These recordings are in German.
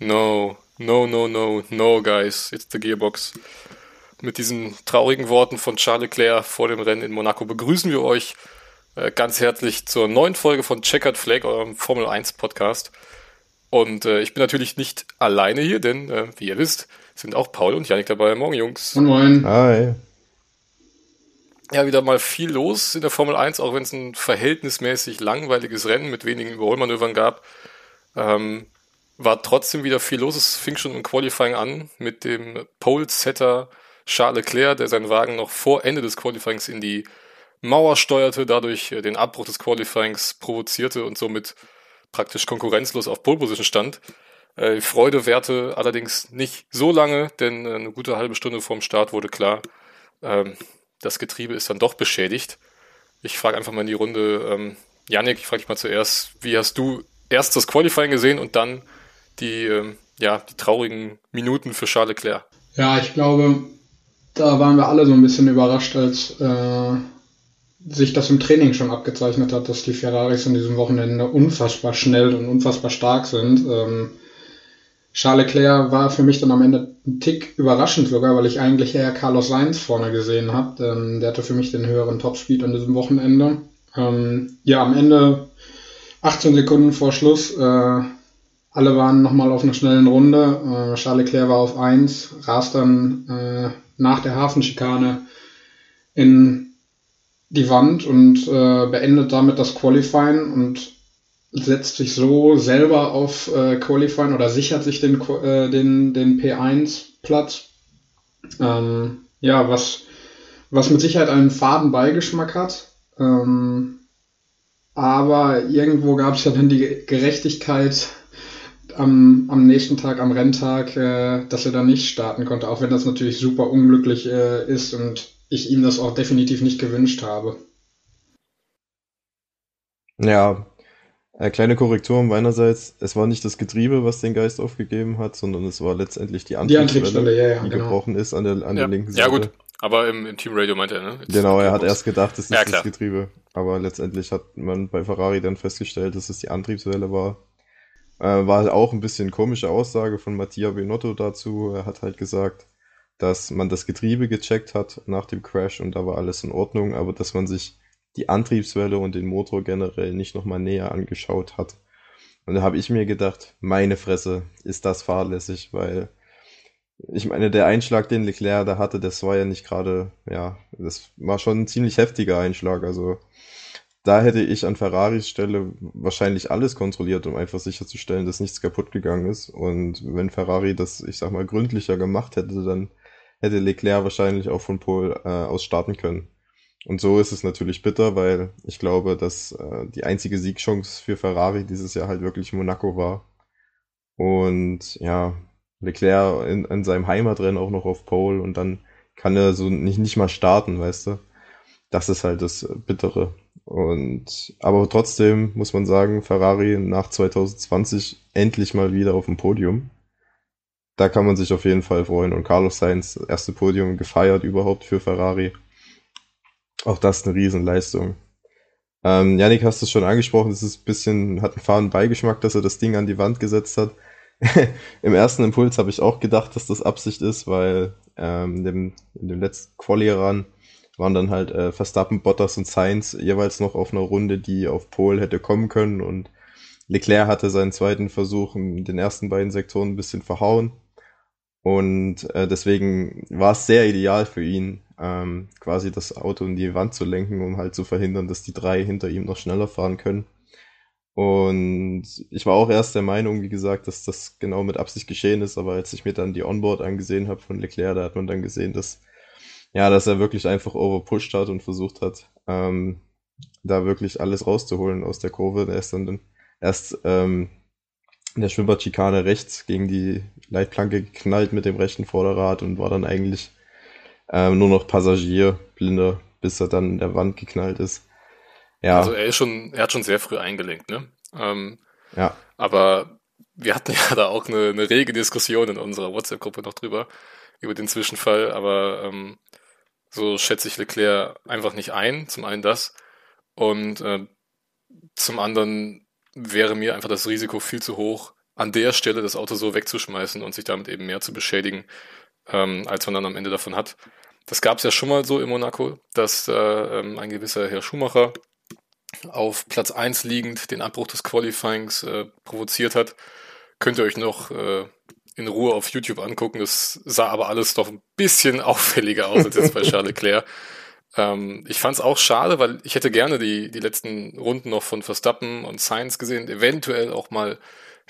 No, no, no, no, no, guys, it's the Gearbox. Mit diesen traurigen Worten von Charles Leclerc vor dem Rennen in Monaco begrüßen wir euch äh, ganz herzlich zur neuen Folge von Checkered Flag, eurem Formel 1 Podcast. Und äh, ich bin natürlich nicht alleine hier, denn äh, wie ihr wisst, sind auch Paul und Janik dabei. Morgen, Jungs. Moin, moin. Hi. Ja, wieder mal viel los in der Formel 1, auch wenn es ein verhältnismäßig langweiliges Rennen mit wenigen Überholmanövern gab. Ähm, war trotzdem wieder viel los. Es fing schon im Qualifying an mit dem Pole-Setter Charles Leclerc, der seinen Wagen noch vor Ende des Qualifyings in die Mauer steuerte, dadurch äh, den Abbruch des Qualifyings provozierte und somit praktisch konkurrenzlos auf Pole Position stand. Äh, Freude währte allerdings nicht so lange, denn äh, eine gute halbe Stunde vorm Start wurde klar, ähm, das Getriebe ist dann doch beschädigt. Ich frage einfach mal in die Runde, ähm, Janik, ich frage dich mal zuerst, wie hast du erst das Qualifying gesehen und dann die, ähm, ja, die traurigen Minuten für Charles Leclerc? Ja, ich glaube, da waren wir alle so ein bisschen überrascht, als äh, sich das im Training schon abgezeichnet hat, dass die Ferraris in diesem Wochenende unfassbar schnell und unfassbar stark sind. Ähm, Charles Leclerc war für mich dann am Ende ein Tick überraschend sogar, weil ich eigentlich eher Carlos Sainz vorne gesehen habe. Ähm, der hatte für mich den höheren Topspeed an diesem Wochenende. Ähm, ja, am Ende 18 Sekunden vor Schluss. Äh, alle waren nochmal auf einer schnellen Runde. Äh, Charles Leclerc war auf 1, rast dann äh, nach der Hafenschikane in die Wand und äh, beendet damit das Qualifying und setzt sich so selber auf äh, Qualifying oder sichert sich den, äh, den, den P1-Platz. Ähm, ja, was, was mit Sicherheit einen faden Beigeschmack hat. Ähm, aber irgendwo gab es ja dann die Gerechtigkeit am, am nächsten Tag, am Renntag, äh, dass er dann nicht starten konnte, auch wenn das natürlich super unglücklich äh, ist und ich ihm das auch definitiv nicht gewünscht habe. Ja, äh, kleine Korrektur meinerseits. Es war nicht das Getriebe, was den Geist aufgegeben hat, sondern es war letztendlich die Antriebswelle, ja, ja, die genau. gebrochen ist an der, an ja. der linken Seite. Ja gut, aber im, im Team Radio meinte er, ne? Jetzt genau, er hat erst gedacht, es ist ja, das Getriebe. Aber letztendlich hat man bei Ferrari dann festgestellt, dass es die Antriebswelle war. Äh, war halt auch ein bisschen komische Aussage von Mattia Benotto dazu. Er hat halt gesagt, dass man das Getriebe gecheckt hat nach dem Crash und da war alles in Ordnung, aber dass man sich die Antriebswelle und den Motor generell nicht nochmal näher angeschaut hat. Und da habe ich mir gedacht, meine Fresse, ist das fahrlässig, weil ich meine, der Einschlag, den Leclerc da hatte, das war ja nicht gerade, ja, das war schon ein ziemlich heftiger Einschlag. Also da hätte ich an Ferraris Stelle wahrscheinlich alles kontrolliert, um einfach sicherzustellen, dass nichts kaputt gegangen ist. Und wenn Ferrari das, ich sag mal, gründlicher gemacht hätte, dann hätte Leclerc wahrscheinlich auch von Pole äh, aus starten können. Und so ist es natürlich bitter, weil ich glaube, dass äh, die einzige Siegchance für Ferrari dieses Jahr halt wirklich Monaco war. Und ja, Leclerc in, in seinem Heimatrennen auch noch auf Pole und dann kann er so nicht, nicht mal starten, weißt du. Das ist halt das Bittere. Und aber trotzdem muss man sagen, Ferrari nach 2020 endlich mal wieder auf dem Podium. Da kann man sich auf jeden Fall freuen. Und Carlos Sainz, erste Podium gefeiert überhaupt für Ferrari. Auch das eine Riesenleistung. Ähm, Yannick, hast du es schon angesprochen, es ist ein bisschen, hat einen fahren Beigeschmack, dass er das Ding an die Wand gesetzt hat. Im ersten Impuls habe ich auch gedacht, dass das Absicht ist, weil ähm, in, dem, in dem letzten Quali-Ran waren dann halt äh, Verstappen, Bottas und Sainz jeweils noch auf einer Runde, die auf Pole hätte kommen können. Und Leclerc hatte seinen zweiten Versuch in den ersten beiden Sektoren ein bisschen verhauen. Und äh, deswegen war es sehr ideal für ihn, ähm, quasi das Auto in die Wand zu lenken, um halt zu verhindern, dass die drei hinter ihm noch schneller fahren können. Und ich war auch erst der Meinung, wie gesagt, dass das genau mit Absicht geschehen ist, aber als ich mir dann die Onboard angesehen habe von Leclerc, da hat man dann gesehen, dass ja, dass er wirklich einfach overpushed hat und versucht hat, ähm, da wirklich alles rauszuholen aus der Kurve. Er ist dann erst ähm, in der Schwimmbadschikane rechts gegen die Leitplanke geknallt mit dem rechten Vorderrad und war dann eigentlich ähm, nur noch Passagier, blinder, bis er dann in der Wand geknallt ist. Ja. Also er ist schon, er hat schon sehr früh eingelenkt, ne? Ähm, ja. Aber wir hatten ja da auch eine, eine rege Diskussion in unserer WhatsApp-Gruppe noch drüber, über den Zwischenfall, aber ähm, so schätze ich Leclerc einfach nicht ein, zum einen das. Und äh, zum anderen wäre mir einfach das Risiko viel zu hoch, an der Stelle das Auto so wegzuschmeißen und sich damit eben mehr zu beschädigen, ähm, als man dann am Ende davon hat. Das gab es ja schon mal so in Monaco, dass äh, ähm, ein gewisser Herr Schumacher auf Platz 1 liegend den Abbruch des Qualifyings äh, provoziert hat. Könnt ihr euch noch äh, in Ruhe auf YouTube angucken. Das sah aber alles doch ein bisschen auffälliger aus als jetzt bei Charles Leclerc. Ähm, ich fand es auch schade, weil ich hätte gerne die, die letzten Runden noch von Verstappen und Sainz gesehen. Eventuell auch mal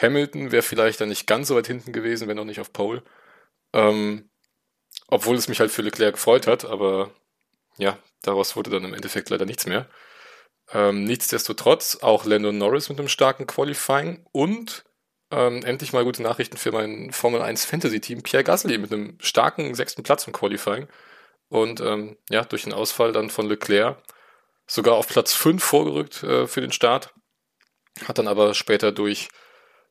Hamilton wäre vielleicht dann nicht ganz so weit hinten gewesen, wenn auch nicht auf Pole. Ähm, obwohl es mich halt für Leclerc gefreut hat, aber ja, daraus wurde dann im Endeffekt leider nichts mehr. Ähm, nichtsdestotrotz auch Lando Norris mit einem starken Qualifying und ähm, endlich mal gute Nachrichten für mein Formel 1 Fantasy Team Pierre Gasly mit einem starken sechsten Platz im Qualifying. Und ähm, ja, durch den Ausfall dann von Leclerc sogar auf Platz 5 vorgerückt äh, für den Start. Hat dann aber später durch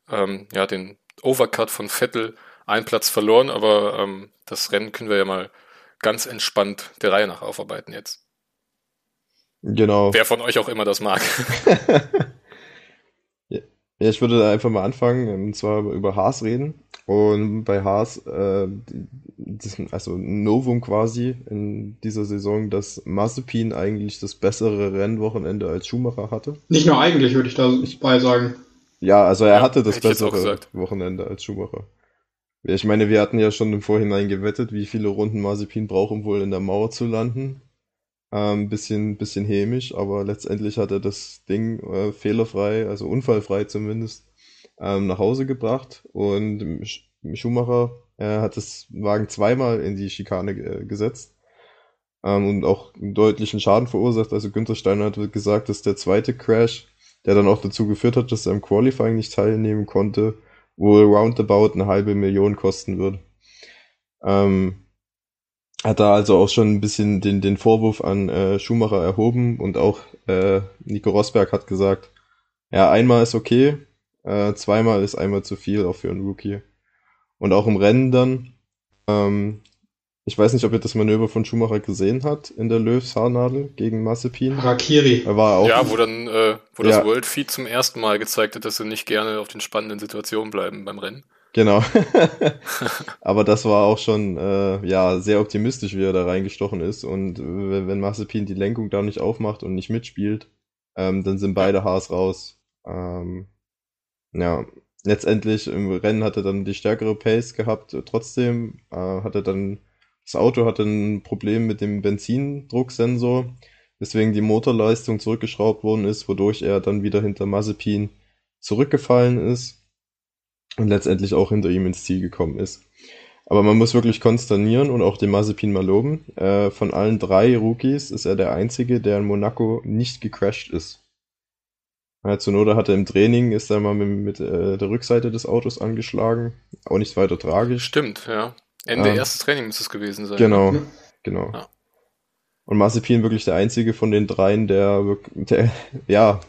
ähm, ja, den Overcut von Vettel einen Platz verloren, aber ähm, das Rennen können wir ja mal ganz entspannt der Reihe nach aufarbeiten jetzt. Genau. Wer von euch auch immer das mag. ja, ich würde einfach mal anfangen, und zwar über Haas reden. Und bei Haas, äh, das, also Novum quasi in dieser Saison, dass Mazepin eigentlich das bessere Rennwochenende als Schumacher hatte. Nicht nur eigentlich, würde ich dabei sagen. Ja, also er ja, hatte das bessere Wochenende als Schumacher. Ich meine, wir hatten ja schon im Vorhinein gewettet, wie viele Runden Mazepin braucht, um wohl in der Mauer zu landen. Ähm, bisschen, bisschen hämisch, aber letztendlich hat er das Ding äh, fehlerfrei, also unfallfrei zumindest, ähm, nach Hause gebracht. Und Schumacher äh, hat das Wagen zweimal in die Schikane äh, gesetzt ähm, und auch einen deutlichen Schaden verursacht. Also Günther Steiner hat gesagt, dass der zweite Crash, der dann auch dazu geführt hat, dass er im Qualifying nicht teilnehmen konnte, wohl roundabout eine halbe Million kosten würde. Ähm, hat da also auch schon ein bisschen den, den Vorwurf an äh, Schumacher erhoben und auch äh, Nico Rosberg hat gesagt, ja, einmal ist okay, äh, zweimal ist einmal zu viel, auch für einen Rookie. Und auch im Rennen dann, ähm, ich weiß nicht, ob ihr das Manöver von Schumacher gesehen habt in der Löws Haarnadel gegen Massepin. Harakiri. Er war auch ja, wo dann, äh, wo ja. das World Feed zum ersten Mal gezeigt hat, dass sie nicht gerne auf den spannenden Situationen bleiben beim Rennen. Genau. Aber das war auch schon äh, ja sehr optimistisch, wie er da reingestochen ist. Und wenn, wenn Mazepin die Lenkung da nicht aufmacht und nicht mitspielt, ähm, dann sind beide Haars raus. Ähm, ja, letztendlich im Rennen hat er dann die stärkere Pace gehabt. Trotzdem äh, hatte dann das Auto hatte ein Problem mit dem Benzindrucksensor, weswegen die Motorleistung zurückgeschraubt worden ist, wodurch er dann wieder hinter Mazepin zurückgefallen ist und letztendlich auch hinter ihm ins Ziel gekommen ist. Aber man muss wirklich konsternieren und auch den Mazepin mal loben. Äh, von allen drei Rookies ist er der einzige, der in Monaco nicht gecrashed ist. Ja, Zunoda hatte im Training, ist er mal mit, mit äh, der Rückseite des Autos angeschlagen. Auch nicht weiter tragisch. Stimmt, ja. Ende ähm, erstes Training muss es gewesen sein. Genau, ne? genau. Ja. Und Mazepin wirklich der einzige von den dreien, der, der, ja,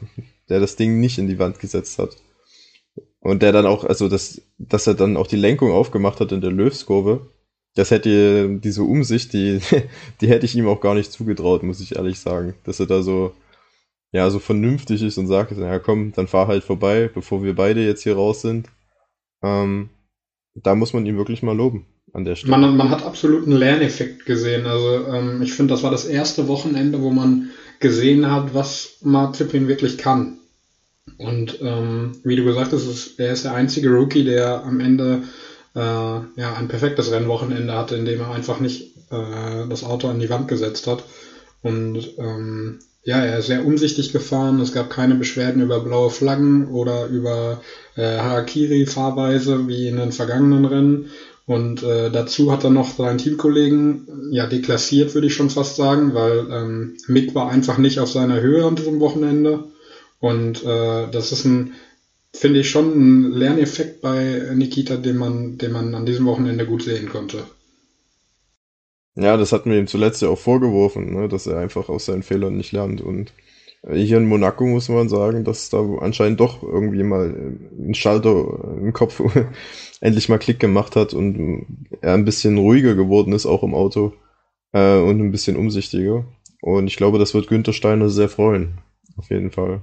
der das Ding nicht in die Wand gesetzt hat. Und der dann auch, also das, dass er dann auch die Lenkung aufgemacht hat in der Löwskurve, das hätte diese Umsicht, die, die hätte ich ihm auch gar nicht zugetraut, muss ich ehrlich sagen. Dass er da so, ja, so vernünftig ist und sagt, ja komm, dann fahr halt vorbei, bevor wir beide jetzt hier raus sind. Ähm, da muss man ihn wirklich mal loben an der Stelle. Man, man hat absolut einen Lerneffekt gesehen. Also ähm, ich finde, das war das erste Wochenende, wo man gesehen hat, was Mazepin wirklich kann. Und ähm, wie du gesagt hast, er ist der einzige Rookie, der am Ende äh, ja, ein perfektes Rennwochenende hatte, indem er einfach nicht äh, das Auto an die Wand gesetzt hat. Und ähm, ja, er ist sehr umsichtig gefahren. Es gab keine Beschwerden über blaue Flaggen oder über äh, Harakiri-Fahrweise wie in den vergangenen Rennen. Und äh, dazu hat er noch seinen Teamkollegen ja deklassiert, würde ich schon fast sagen, weil ähm, Mick war einfach nicht auf seiner Höhe an diesem Wochenende. Und äh, das ist ein, finde ich, schon ein Lerneffekt bei Nikita, den man, den man an diesem Wochenende gut sehen konnte. Ja, das hatten wir ihm zuletzt ja auch vorgeworfen, ne, dass er einfach aus seinen Fehlern nicht lernt. Und hier in Monaco muss man sagen, dass da anscheinend doch irgendwie mal ein Schalter im Kopf endlich mal Klick gemacht hat und er ein bisschen ruhiger geworden ist, auch im Auto äh, und ein bisschen umsichtiger. Und ich glaube, das wird Günther Steiner sehr freuen. Auf jeden Fall.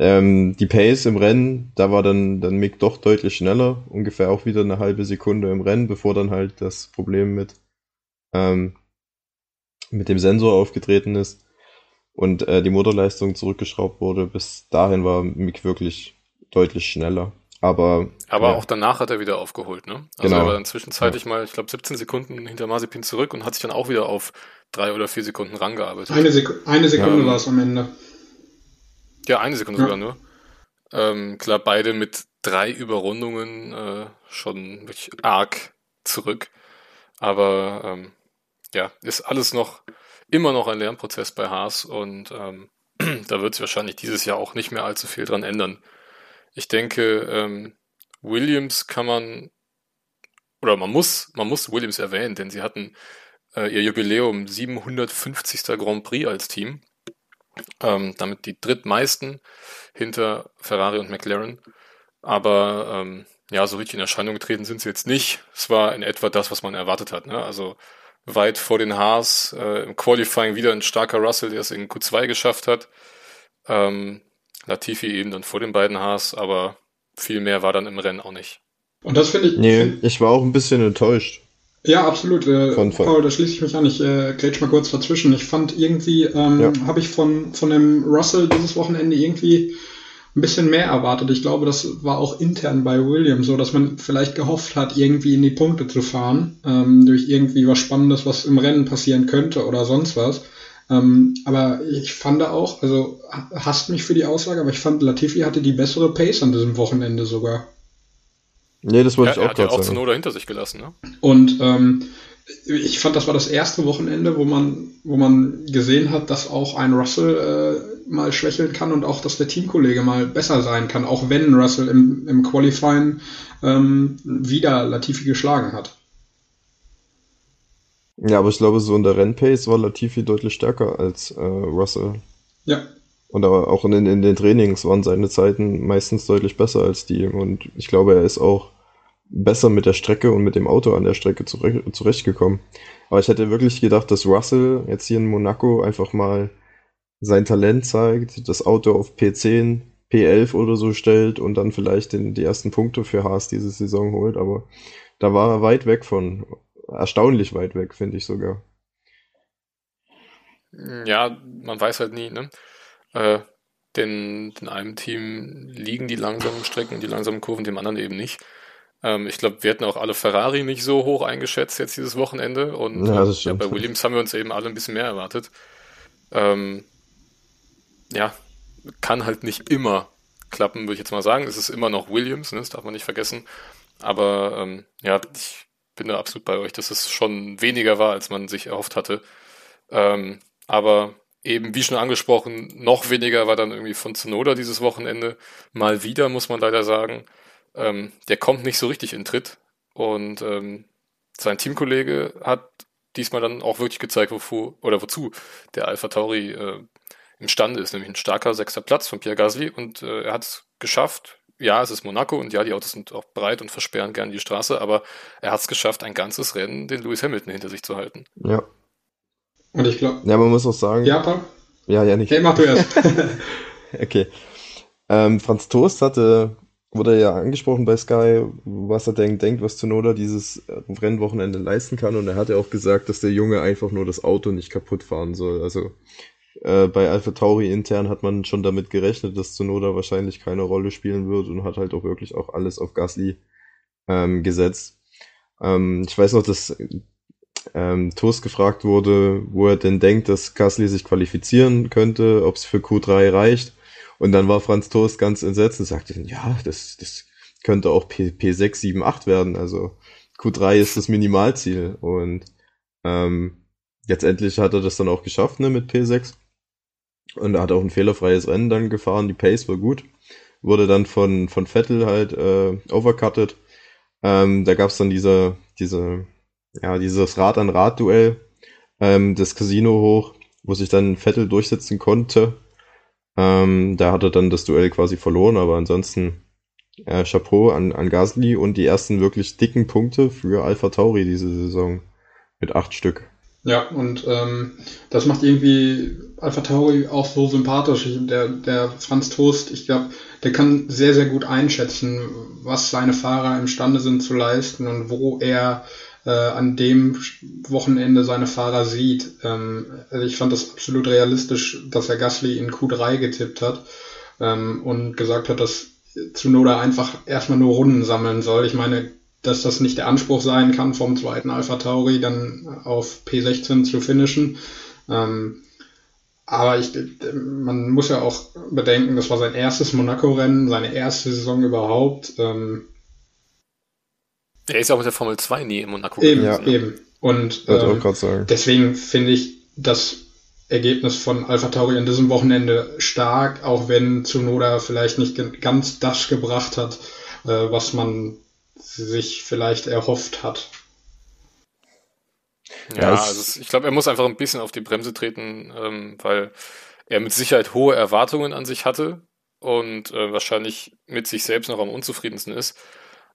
Ähm, die Pace im Rennen, da war dann, dann Mick doch deutlich schneller, ungefähr auch wieder eine halbe Sekunde im Rennen, bevor dann halt das Problem mit, ähm, mit dem Sensor aufgetreten ist und äh, die Motorleistung zurückgeschraubt wurde. Bis dahin war Mick wirklich deutlich schneller. Aber, aber ja. auch danach hat er wieder aufgeholt, ne? Also genau. er war dann zwischenzeitlich ja. mal, ich glaube, 17 Sekunden hinter Mazepin zurück und hat sich dann auch wieder auf drei oder vier Sekunden rangearbeitet. Eine, Sek eine Sekunde ja. war es am Ende. Ja, eine Sekunde sogar nur. Ähm, klar, beide mit drei Überrundungen äh, schon wirklich arg zurück. Aber ähm, ja, ist alles noch immer noch ein Lernprozess bei Haas und ähm, da wird sich wahrscheinlich dieses Jahr auch nicht mehr allzu viel dran ändern. Ich denke, ähm, Williams kann man oder man muss, man muss Williams erwähnen, denn sie hatten äh, ihr Jubiläum 750. Grand Prix als Team. Ähm, damit die drittmeisten hinter Ferrari und McLaren. Aber ähm, ja, so richtig in Erscheinung getreten sind sie jetzt nicht. Es war in etwa das, was man erwartet hat. Ne? Also weit vor den Haas, äh, im Qualifying wieder ein starker Russell, der es in Q2 geschafft hat. Ähm, Latifi eben dann vor den beiden Haas, aber viel mehr war dann im Rennen auch nicht. Und das finde ich. Nee, ich war auch ein bisschen enttäuscht. Ja, absolut. Äh, von, von. Paul, da schließe ich mich an. Ich äh, grätsch mal kurz dazwischen. Ich fand irgendwie, ähm, ja. habe ich von, von dem Russell dieses Wochenende irgendwie ein bisschen mehr erwartet. Ich glaube, das war auch intern bei Williams so, dass man vielleicht gehofft hat, irgendwie in die Punkte zu fahren, ähm, durch irgendwie was Spannendes, was im Rennen passieren könnte oder sonst was. Ähm, aber ich fand auch, also hasst mich für die Aussage, aber ich fand, Latifi hatte die bessere Pace an diesem Wochenende sogar. Nee, das wollte ja, ich auch gerade sagen. Er hat ja auch Zunoda hinter sich gelassen, ne? Und ähm, ich fand, das war das erste Wochenende, wo man, wo man gesehen hat, dass auch ein Russell äh, mal schwächeln kann und auch, dass der Teamkollege mal besser sein kann, auch wenn Russell im, im Qualifying ähm, wieder Latifi geschlagen hat. Ja, aber ich glaube, so in der Rennpace war Latifi deutlich stärker als äh, Russell. Ja. Und auch in, in den Trainings waren seine Zeiten meistens deutlich besser als die. Und ich glaube, er ist auch besser mit der Strecke und mit dem Auto an der Strecke zurecht, zurechtgekommen. Aber ich hätte wirklich gedacht, dass Russell jetzt hier in Monaco einfach mal sein Talent zeigt, das Auto auf P10, P11 oder so stellt und dann vielleicht den, die ersten Punkte für Haas diese Saison holt. Aber da war er weit weg von, erstaunlich weit weg, finde ich sogar. Ja, man weiß halt nie, ne? Äh, denn in einem Team liegen die langsamen Strecken, die langsamen Kurven, dem anderen eben nicht. Ähm, ich glaube, wir hätten auch alle Ferrari nicht so hoch eingeschätzt jetzt dieses Wochenende. Und ja, ja, bei Williams haben wir uns eben alle ein bisschen mehr erwartet. Ähm, ja, kann halt nicht immer klappen, würde ich jetzt mal sagen. Es ist immer noch Williams, ne? das darf man nicht vergessen. Aber ähm, ja, ich bin da absolut bei euch, dass es schon weniger war, als man sich erhofft hatte. Ähm, aber eben, wie schon angesprochen, noch weniger war dann irgendwie von Zunoda dieses Wochenende. Mal wieder, muss man leider sagen. Ähm, der kommt nicht so richtig in Tritt. Und ähm, sein Teamkollege hat diesmal dann auch wirklich gezeigt, wofür oder wozu der Alpha Tauri äh, imstande ist, nämlich ein starker sechster Platz von Pierre Gasly und äh, er hat es geschafft. Ja, es ist Monaco und ja, die Autos sind auch breit und versperren gerne die Straße, aber er hat es geschafft, ein ganzes Rennen den Lewis Hamilton hinter sich zu halten. Ja. Und ich glaube. Ja, man muss auch sagen. Ja, Paul? Ja, ja, nicht. Hey, mach du erst. okay. Ähm, Franz Toast hatte wurde ja angesprochen bei Sky, was er denk, denkt, was Tsunoda dieses äh, Rennwochenende leisten kann. Und er hat ja auch gesagt, dass der Junge einfach nur das Auto nicht kaputt fahren soll. Also äh, bei Alpha Tauri intern hat man schon damit gerechnet, dass Tsunoda wahrscheinlich keine Rolle spielen wird und hat halt auch wirklich auch alles auf Gasly ähm, gesetzt. Ähm, ich weiß noch, dass ähm, Toast gefragt wurde, wo er denn denkt, dass Gasly sich qualifizieren könnte, ob es für Q3 reicht. Und dann war Franz Toast ganz entsetzt und sagte, ja, das, das könnte auch P, P6, 7, 8 werden. Also Q3 ist das Minimalziel. Und ähm, letztendlich hat er das dann auch geschafft ne, mit P6. Und er hat auch ein fehlerfreies Rennen dann gefahren. Die Pace war gut. Wurde dann von, von Vettel halt äh, overcutted. Ähm, da gab es dann diese, diese, ja, dieses Rad-an-Rad-Duell, ähm, das Casino hoch, wo sich dann Vettel durchsetzen konnte ähm, da hat er dann das Duell quasi verloren, aber ansonsten äh, Chapeau an, an Gasly und die ersten wirklich dicken Punkte für Alpha Tauri diese Saison mit acht Stück. Ja, und ähm, das macht irgendwie Alpha Tauri auch so sympathisch. Der, der Franz Toast, ich glaube, der kann sehr, sehr gut einschätzen, was seine Fahrer imstande sind zu leisten und wo er äh, an dem Wochenende seine Fahrer sieht. Ähm, also ich fand das absolut realistisch, dass er Gasly in Q3 getippt hat ähm, und gesagt hat, dass Tsunoda einfach erstmal nur Runden sammeln soll. Ich meine, dass das nicht der Anspruch sein kann, vom zweiten Alpha Tauri dann auf P16 zu finishen. Ähm, aber ich, man muss ja auch bedenken, das war sein erstes Monaco-Rennen, seine erste Saison überhaupt. Ähm, er ist ja auch mit der Formel 2 nie in Monaco eben, gewesen. Ja, eben. Und ähm, deswegen finde ich das Ergebnis von Alpha Tauri an diesem Wochenende stark, auch wenn Tsunoda vielleicht nicht ganz das gebracht hat, äh, was man sich vielleicht erhofft hat. Ja, also ich glaube, er muss einfach ein bisschen auf die Bremse treten, ähm, weil er mit Sicherheit hohe Erwartungen an sich hatte und äh, wahrscheinlich mit sich selbst noch am unzufriedensten ist.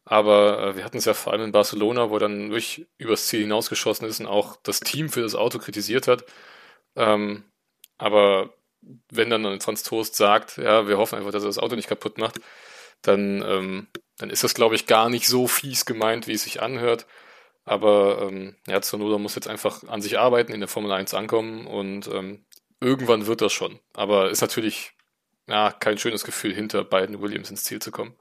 Aber äh, wir hatten es ja vor allem in Barcelona, wo dann wirklich übers Ziel hinausgeschossen ist und auch das Team für das Auto kritisiert hat. Ähm, aber wenn dann Franz Toast sagt, ja, wir hoffen einfach, dass er das Auto nicht kaputt macht, dann, ähm, dann ist das, glaube ich, gar nicht so fies gemeint, wie es sich anhört. Aber ähm, ja, Zunoda muss jetzt einfach an sich arbeiten, in der Formel 1 ankommen und ähm, irgendwann wird das schon. Aber ist natürlich ja, kein schönes Gefühl, hinter beiden Williams ins Ziel zu kommen.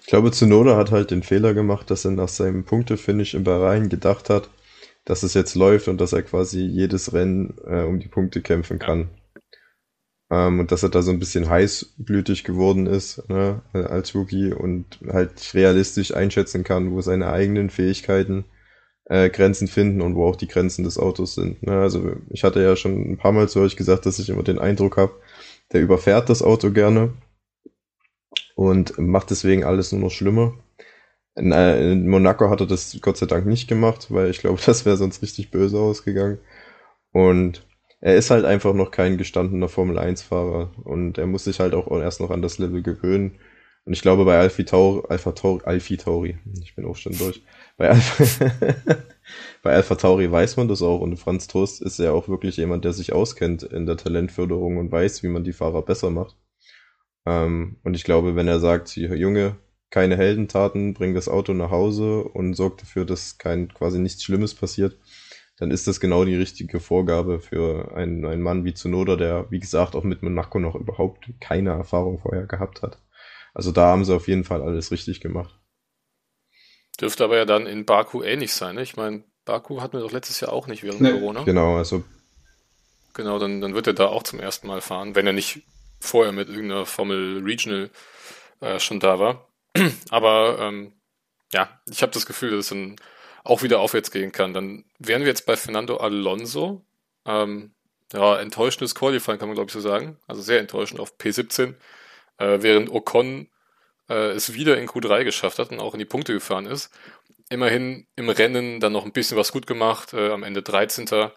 Ich glaube, Zunoda hat halt den Fehler gemacht, dass er nach seinem Punktefinish in Bahrain gedacht hat, dass es jetzt läuft und dass er quasi jedes Rennen äh, um die Punkte kämpfen kann. Ja. Ähm, und dass er da so ein bisschen heißblütig geworden ist ne, als Rookie und halt realistisch einschätzen kann, wo seine eigenen Fähigkeiten äh, Grenzen finden und wo auch die Grenzen des Autos sind. Ne? Also ich hatte ja schon ein paar Mal zu euch gesagt, dass ich immer den Eindruck habe, der überfährt das Auto gerne und macht deswegen alles nur noch schlimmer. In, äh, in Monaco hat er das Gott sei Dank nicht gemacht, weil ich glaube, das wäre sonst richtig böse ausgegangen. Und er ist halt einfach noch kein gestandener Formel 1-Fahrer und er muss sich halt auch erst noch an das Level gewöhnen. Und ich glaube, bei Alfie Tauri, Alpha Tauri, Alfie Tauri, ich bin auch schon durch, bei Alpha, bei Alpha Tauri weiß man das auch und Franz Toast ist ja auch wirklich jemand, der sich auskennt in der Talentförderung und weiß, wie man die Fahrer besser macht. Ähm, und ich glaube, wenn er sagt, Junge, keine Heldentaten, bring das Auto nach Hause und sorgt dafür, dass kein quasi nichts Schlimmes passiert, dann ist das genau die richtige Vorgabe für einen, einen Mann wie Zunoda, der, wie gesagt, auch mit Monaco noch überhaupt keine Erfahrung vorher gehabt hat. Also da haben sie auf jeden Fall alles richtig gemacht. Dürfte aber ja dann in Baku ähnlich sein. Ne? Ich meine, Baku hatten wir doch letztes Jahr auch nicht während nee. Corona. Genau, also. Genau, dann, dann wird er da auch zum ersten Mal fahren, wenn er nicht vorher mit irgendeiner Formel Regional äh, schon da war. aber ähm, ja, ich habe das Gefühl, dass es dann auch wieder aufwärts gehen kann. Dann wären wir jetzt bei Fernando Alonso. Ähm, ja, enttäuschendes Qualifying kann man glaube ich so sagen. Also sehr enttäuschend auf P17 äh, während Ocon äh, es wieder in Q3 geschafft hat und auch in die Punkte gefahren ist. Immerhin im Rennen dann noch ein bisschen was gut gemacht, äh, am Ende 13.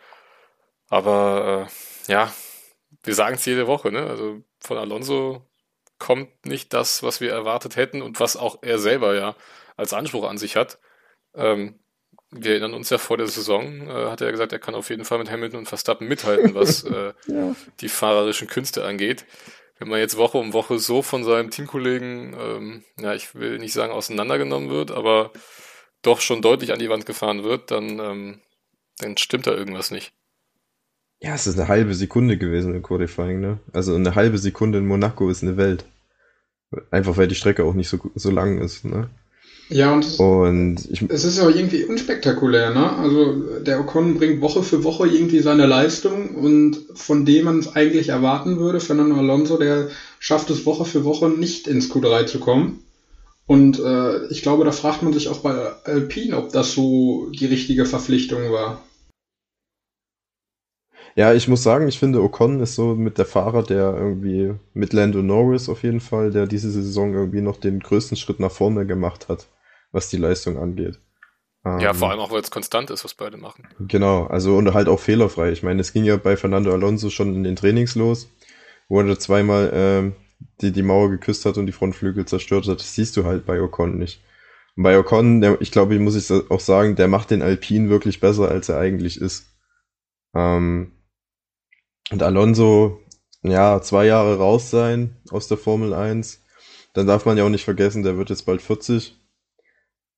Aber äh, ja, wir sagen es jede Woche, ne? Also von Alonso kommt nicht das, was wir erwartet hätten und was auch er selber ja als Anspruch an sich hat. Ähm, wir erinnern uns ja vor der Saison, äh, hat er gesagt, er kann auf jeden Fall mit Hamilton und Verstappen mithalten, was äh, ja. die fahrerischen Künste angeht wenn man jetzt Woche um Woche so von seinem Teamkollegen, ähm, ja, ich will nicht sagen auseinandergenommen wird, aber doch schon deutlich an die Wand gefahren wird, dann, ähm, dann stimmt da irgendwas nicht. Ja, es ist eine halbe Sekunde gewesen im Qualifying, ne? Also eine halbe Sekunde in Monaco ist eine Welt. Einfach weil die Strecke auch nicht so, so lang ist, ne? Ja, und, es, und ich, es ist auch irgendwie unspektakulär, ne? Also der Ocon bringt Woche für Woche irgendwie seine Leistung und von dem man es eigentlich erwarten würde, Fernando Alonso, der schafft es Woche für Woche nicht ins Q3 zu kommen. Und äh, ich glaube, da fragt man sich auch bei Alpine, ob das so die richtige Verpflichtung war. Ja, ich muss sagen, ich finde, Ocon ist so mit der Fahrer, der irgendwie mit Lando Norris auf jeden Fall, der diese Saison irgendwie noch den größten Schritt nach vorne gemacht hat was die Leistung angeht. Ja, vor ähm, allem auch, weil es konstant ist, was beide machen. Genau, also und halt auch fehlerfrei. Ich meine, es ging ja bei Fernando Alonso schon in den Trainings los, wo er zweimal ähm, die, die Mauer geküsst hat und die Frontflügel zerstört hat. Das siehst du halt bei Ocon nicht. Und bei Ocon, der, ich glaube, ich muss ich auch sagen, der macht den Alpin wirklich besser, als er eigentlich ist. Ähm, und Alonso, ja, zwei Jahre raus sein aus der Formel 1. Dann darf man ja auch nicht vergessen, der wird jetzt bald 40.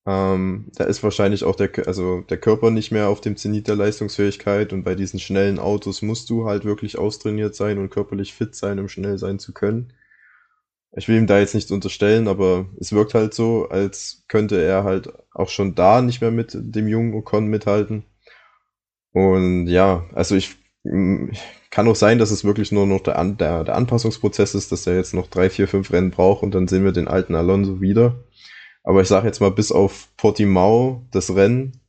Ähm, da ist wahrscheinlich auch der, also der Körper nicht mehr auf dem Zenit der Leistungsfähigkeit und bei diesen schnellen Autos musst du halt wirklich austrainiert sein und körperlich fit sein, um schnell sein zu können. Ich will ihm da jetzt nichts unterstellen, aber es wirkt halt so, als könnte er halt auch schon da nicht mehr mit dem jungen Ocon mithalten. Und ja, also ich kann auch sein, dass es wirklich nur noch der, An der, der Anpassungsprozess ist, dass er jetzt noch drei, vier, fünf Rennen braucht und dann sehen wir den alten Alonso wieder. Aber ich sage jetzt mal, bis auf Portimao, das Rennen,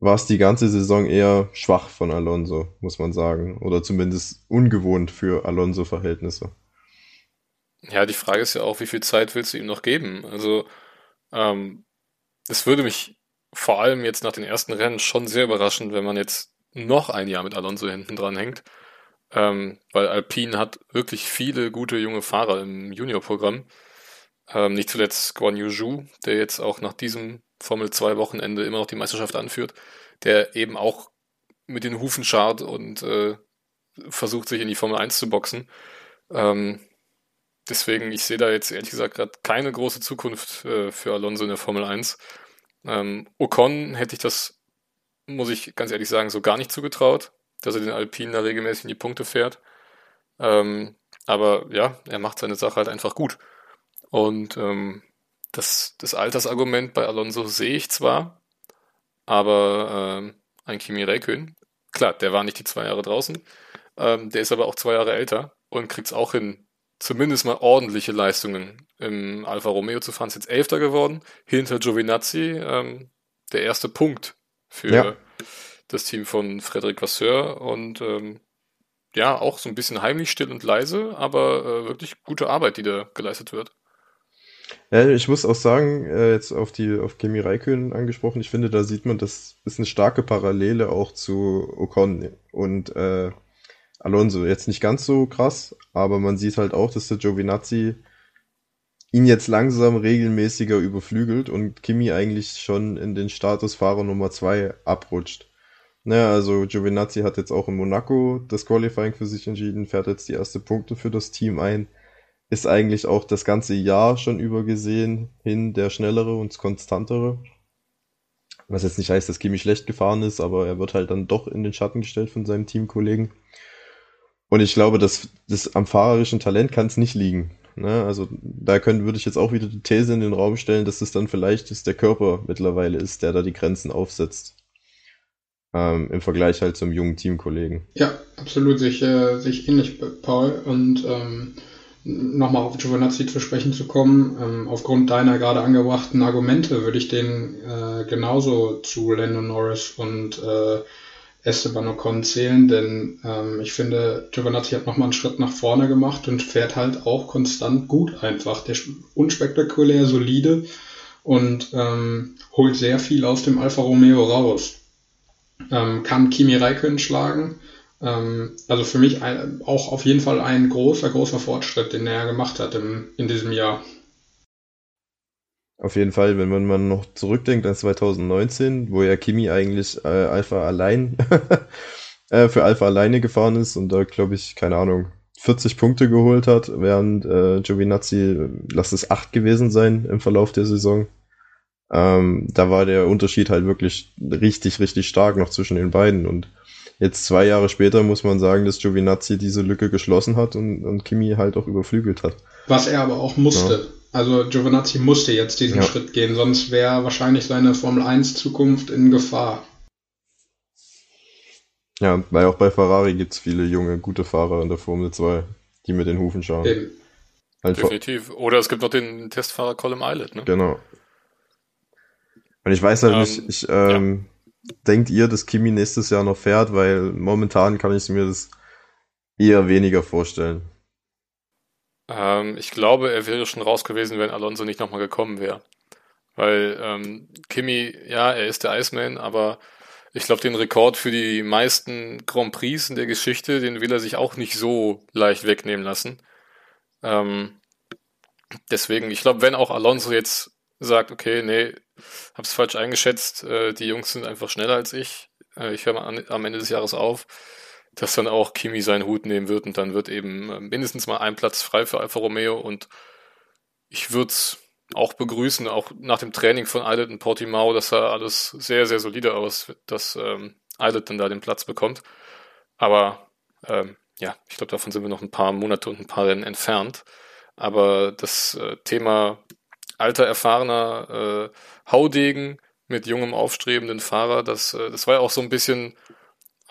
war es die ganze Saison eher schwach von Alonso, muss man sagen. Oder zumindest ungewohnt für Alonso-Verhältnisse. Ja, die Frage ist ja auch, wie viel Zeit willst du ihm noch geben? Also, ähm, es würde mich vor allem jetzt nach den ersten Rennen schon sehr überraschen, wenn man jetzt noch ein Jahr mit Alonso hinten dran hängt. Ähm, weil Alpine hat wirklich viele gute junge Fahrer im Juniorprogramm. Ähm, nicht zuletzt Guan Yu Zhu, der jetzt auch nach diesem Formel 2 Wochenende immer noch die Meisterschaft anführt, der eben auch mit den Hufen schart und äh, versucht sich in die Formel 1 zu boxen. Ähm, deswegen, ich sehe da jetzt ehrlich gesagt gerade keine große Zukunft äh, für Alonso in der Formel 1. Ähm, Ocon hätte ich das, muss ich ganz ehrlich sagen, so gar nicht zugetraut, dass er den Alpinen da regelmäßig in die Punkte fährt. Ähm, aber ja, er macht seine Sache halt einfach gut. Und ähm, das, das Altersargument bei Alonso sehe ich zwar, aber ähm, ein Kimi Räikkönen, klar, der war nicht die zwei Jahre draußen, ähm, der ist aber auch zwei Jahre älter und kriegt es auch hin, zumindest mal ordentliche Leistungen im Alfa Romeo zu fahren. Ist jetzt Elfter geworden, hinter Giovinazzi, ähm, der erste Punkt für ja. das Team von Frederic Vasseur und ähm, ja, auch so ein bisschen heimlich still und leise, aber äh, wirklich gute Arbeit, die da geleistet wird. Ja, ich muss auch sagen, äh, jetzt auf die auf Kimi Räikkönen angesprochen, ich finde, da sieht man, das ist eine starke Parallele auch zu Ocon und äh, Alonso. Jetzt nicht ganz so krass, aber man sieht halt auch, dass der Giovinazzi ihn jetzt langsam regelmäßiger überflügelt und Kimi eigentlich schon in den Status Fahrer Nummer 2 abrutscht. Naja, also Giovinazzi hat jetzt auch in Monaco das Qualifying für sich entschieden, fährt jetzt die erste Punkte für das Team ein ist eigentlich auch das ganze Jahr schon über gesehen hin der schnellere und konstantere. Was jetzt nicht heißt, dass Kimi schlecht gefahren ist, aber er wird halt dann doch in den Schatten gestellt von seinem Teamkollegen. Und ich glaube, dass das am fahrerischen Talent kann es nicht liegen. Ne? Also da können, würde ich jetzt auch wieder die These in den Raum stellen, dass es dann vielleicht ist der Körper mittlerweile ist, der da die Grenzen aufsetzt. Ähm, Im Vergleich halt zum jungen Teamkollegen. Ja, absolut, sich, äh, ähnlich, Paul. Und ähm, nochmal auf Giovanazzi zu sprechen zu kommen, ähm, aufgrund deiner gerade angebrachten Argumente würde ich den äh, genauso zu Lando Norris und äh, Esteban Ocon zählen, denn ähm, ich finde, Giovanazzi hat nochmal einen Schritt nach vorne gemacht und fährt halt auch konstant gut einfach. Der unspektakulär, solide und ähm, holt sehr viel aus dem Alfa Romeo raus. Ähm, kann Kimi Räikkönen schlagen, ähm, also für mich ein, auch auf jeden Fall ein großer, großer Fortschritt, den er gemacht hat im, in diesem Jahr. Auf jeden Fall, wenn man mal noch zurückdenkt an 2019, wo ja Kimi eigentlich äh, Alpha allein äh, für Alpha alleine gefahren ist und da glaube ich, keine Ahnung, 40 Punkte geholt hat, während äh, Giovinazzi, lass es 8 gewesen sein im Verlauf der Saison. Ähm, da war der Unterschied halt wirklich richtig, richtig stark noch zwischen den beiden und jetzt zwei Jahre später muss man sagen, dass Giovinazzi diese Lücke geschlossen hat und, und Kimi halt auch überflügelt hat. Was er aber auch musste. Ja. Also Giovinazzi musste jetzt diesen ja. Schritt gehen, sonst wäre wahrscheinlich seine Formel 1 Zukunft in Gefahr. Ja, weil auch bei Ferrari gibt es viele junge, gute Fahrer in der Formel 2, die mit den Hufen schauen. Eben. Halt Definitiv. Oder es gibt noch den Testfahrer Colin Eilert, ne? Genau. Und ich weiß halt ähm, nicht, ich, ähm, denkt ihr, dass Kimi nächstes Jahr noch fährt? Weil momentan kann ich mir das eher weniger vorstellen. Ähm, ich glaube, er wäre schon raus gewesen, wenn Alonso nicht nochmal gekommen wäre. Weil ähm, Kimi, ja, er ist der Iceman, aber ich glaube, den Rekord für die meisten Grand Prix in der Geschichte, den will er sich auch nicht so leicht wegnehmen lassen. Ähm, deswegen, ich glaube, wenn auch Alonso jetzt sagt, okay, nee, hab's falsch eingeschätzt, äh, die Jungs sind einfach schneller als ich, äh, ich höre mal am Ende des Jahres auf, dass dann auch Kimi seinen Hut nehmen wird und dann wird eben äh, mindestens mal ein Platz frei für Alfa Romeo und ich würde es auch begrüßen, auch nach dem Training von Eilert und Portimao, dass sah alles sehr, sehr solide aus, dass ähm, dann da den Platz bekommt. Aber ähm, ja, ich glaube, davon sind wir noch ein paar Monate und ein paar Rennen entfernt. Aber das äh, Thema alter, erfahrener äh, Haudegen mit jungem, aufstrebenden Fahrer, das, äh, das war ja auch so ein bisschen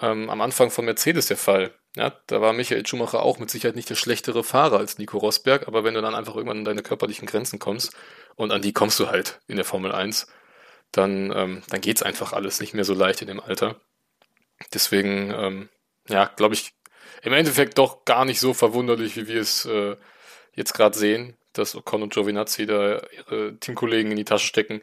ähm, am Anfang von Mercedes der Fall. Ja, da war Michael Schumacher auch mit Sicherheit nicht der schlechtere Fahrer als Nico Rosberg, aber wenn du dann einfach irgendwann an deine körperlichen Grenzen kommst, und an die kommst du halt in der Formel 1, dann, ähm, dann geht's einfach alles nicht mehr so leicht in dem Alter. Deswegen, ähm, ja, glaube ich, im Endeffekt doch gar nicht so verwunderlich, wie wir es äh, jetzt gerade sehen, dass Ocon und Giovinazzi da ihre Teamkollegen in die Tasche stecken.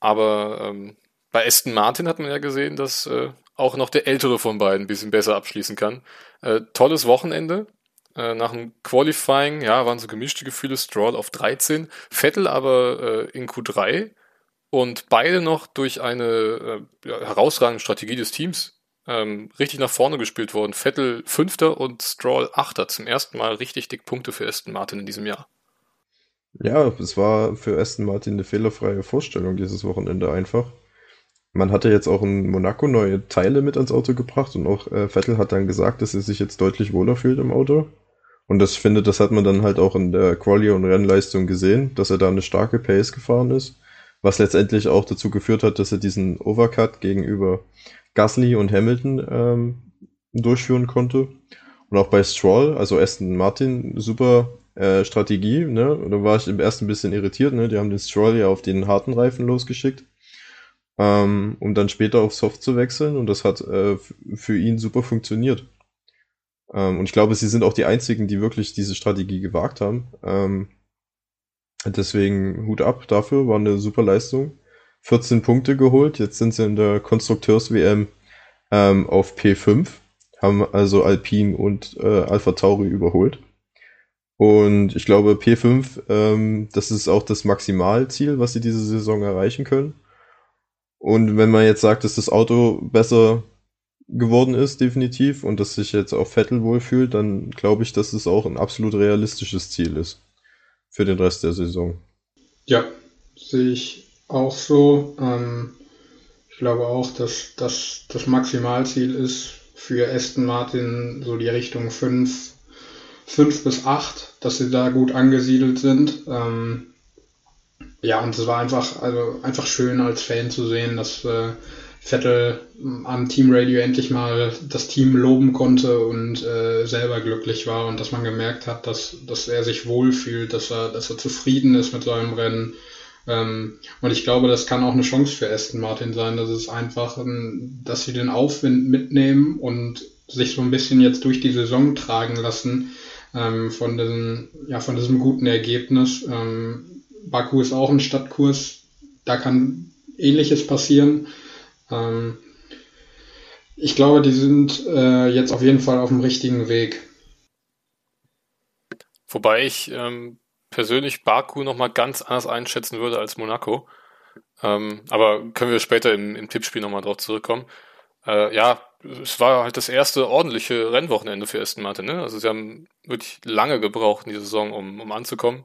Aber ähm, bei Aston Martin hat man ja gesehen, dass äh, auch noch der ältere von beiden ein bisschen besser abschließen kann. Äh, tolles Wochenende. Äh, nach dem Qualifying, ja, waren so gemischte Gefühle. Stroll auf 13, Vettel aber äh, in Q3 und beide noch durch eine äh, ja, herausragende Strategie des Teams ähm, richtig nach vorne gespielt worden. Vettel Fünfter und Stroll Achter. Zum ersten Mal richtig dick Punkte für Aston Martin in diesem Jahr. Ja, es war für Aston Martin eine fehlerfreie Vorstellung dieses Wochenende einfach. Man hatte jetzt auch in Monaco neue Teile mit ans Auto gebracht und auch äh, Vettel hat dann gesagt, dass er sich jetzt deutlich wohler fühlt im Auto. Und das finde, das hat man dann halt auch in der Quali- und Rennleistung gesehen, dass er da eine starke Pace gefahren ist, was letztendlich auch dazu geführt hat, dass er diesen Overcut gegenüber Gasly und Hamilton ähm, durchführen konnte. Und auch bei Stroll, also Aston Martin, super äh, Strategie, ne? Da war ich im ersten ein bisschen irritiert, ne? Die haben den Stroll ja auf den harten Reifen losgeschickt, ähm, um dann später auf Soft zu wechseln und das hat äh, für ihn super funktioniert. Ähm, und ich glaube, sie sind auch die einzigen, die wirklich diese Strategie gewagt haben. Ähm, deswegen Hut ab dafür, war eine super Leistung. 14 Punkte geholt, jetzt sind sie in der Konstrukteurs-WM ähm, auf P5, haben also Alpine und äh, Alpha Tauri überholt. Und ich glaube, P5, ähm, das ist auch das Maximalziel, was sie diese Saison erreichen können. Und wenn man jetzt sagt, dass das Auto besser geworden ist, definitiv, und dass sich jetzt auch Vettel wohlfühlt, dann glaube ich, dass es auch ein absolut realistisches Ziel ist für den Rest der Saison. Ja, sehe ich auch so. Ähm, ich glaube auch, dass das das Maximalziel ist für Aston Martin so die Richtung 5, 5 bis 8, dass sie da gut angesiedelt sind. Ähm, ja, und es war einfach, also einfach schön als Fan zu sehen, dass äh, Vettel am Teamradio endlich mal das Team loben konnte und äh, selber glücklich war und dass man gemerkt hat, dass, dass er sich wohlfühlt, dass er, dass er zufrieden ist mit seinem Rennen. Ähm, und ich glaube, das kann auch eine Chance für Aston Martin sein. Das ist einfach, dass sie den Aufwind mitnehmen und sich so ein bisschen jetzt durch die Saison tragen lassen ähm, von, diesem, ja, von diesem guten Ergebnis. Ähm, Baku ist auch ein Stadtkurs, da kann ähnliches passieren. Ähm, ich glaube, die sind äh, jetzt auf jeden Fall auf dem richtigen Weg. Wobei ich ähm, persönlich Baku nochmal ganz anders einschätzen würde als Monaco. Ähm, aber können wir später im, im Tippspiel nochmal drauf zurückkommen. Äh, ja, es war halt das erste ordentliche Rennwochenende für Aston Martin. Ne? Also sie haben wirklich lange gebraucht in die Saison, um, um anzukommen.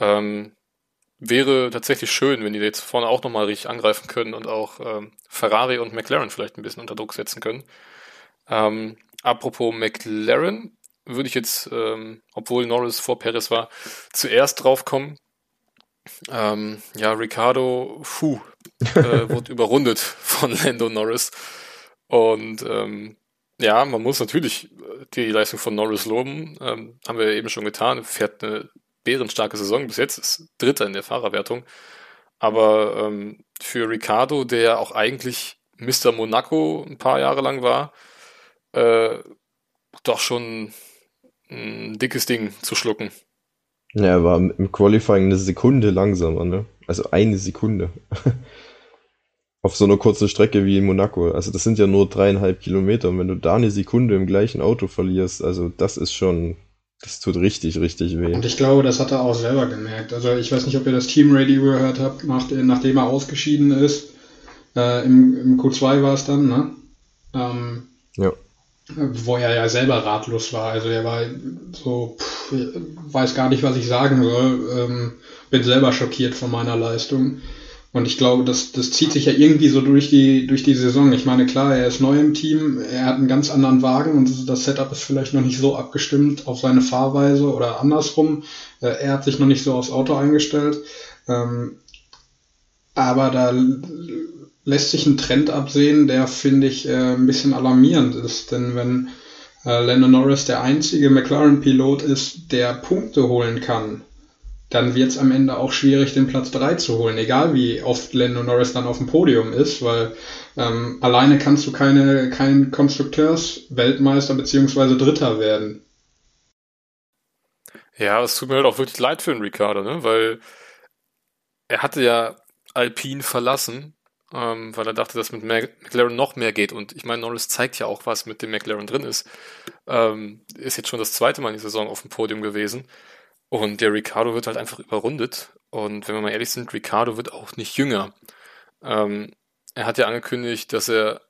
Ähm, wäre tatsächlich schön, wenn die jetzt vorne auch nochmal richtig angreifen können und auch ähm, Ferrari und McLaren vielleicht ein bisschen unter Druck setzen können. Ähm, apropos McLaren, würde ich jetzt, ähm, obwohl Norris vor Perez war, zuerst draufkommen. Ähm, ja, Ricardo, puh, äh, wurde überrundet von Lando Norris. Und ähm, ja, man muss natürlich die Leistung von Norris loben. Ähm, haben wir eben schon getan. Fährt eine bärenstarke Saison bis jetzt, ist Dritter in der Fahrerwertung. Aber ähm, für Ricardo, der auch eigentlich Mr. Monaco ein paar Jahre lang war, äh, doch schon ein dickes Ding zu schlucken. Ja, er war im Qualifying eine Sekunde langsamer, ne? Also eine Sekunde. Auf so einer kurzen Strecke wie in Monaco. Also das sind ja nur dreieinhalb Kilometer. Und wenn du da eine Sekunde im gleichen Auto verlierst, also das ist schon das tut richtig, richtig weh. Und ich glaube, das hat er auch selber gemerkt. Also ich weiß nicht, ob ihr das Team Radio gehört habt, nach, nachdem er ausgeschieden ist. Äh, im, Im Q2 war es dann, ne? Ähm, ja. Wo er ja selber ratlos war. Also er war so, pff, weiß gar nicht, was ich sagen soll. Ähm, bin selber schockiert von meiner Leistung. Und ich glaube, das, das zieht sich ja irgendwie so durch die, durch die Saison. Ich meine, klar, er ist neu im Team, er hat einen ganz anderen Wagen und das Setup ist vielleicht noch nicht so abgestimmt auf seine Fahrweise oder andersrum. Äh, er hat sich noch nicht so aufs Auto eingestellt. Ähm, aber da lässt sich ein Trend absehen, der, finde ich, äh, ein bisschen alarmierend ist. Denn wenn äh, Lando Norris der einzige McLaren-Pilot ist, der Punkte holen kann, dann wird es am Ende auch schwierig, den Platz 3 zu holen, egal wie oft Lando Norris dann auf dem Podium ist, weil ähm, alleine kannst du keine, kein Konstrukteursweltmeister bzw. Dritter werden. Ja, es tut mir halt auch wirklich leid für den Ricardo, ne? weil er hatte ja Alpine verlassen, ähm, weil er dachte, dass mit McLaren noch mehr geht. Und ich meine, Norris zeigt ja auch, was mit dem McLaren drin ist. Ähm, ist jetzt schon das zweite Mal in der Saison auf dem Podium gewesen. Und der Ricardo wird halt einfach überrundet. Und wenn wir mal ehrlich sind, Ricardo wird auch nicht jünger. Ähm, er hat ja angekündigt, dass er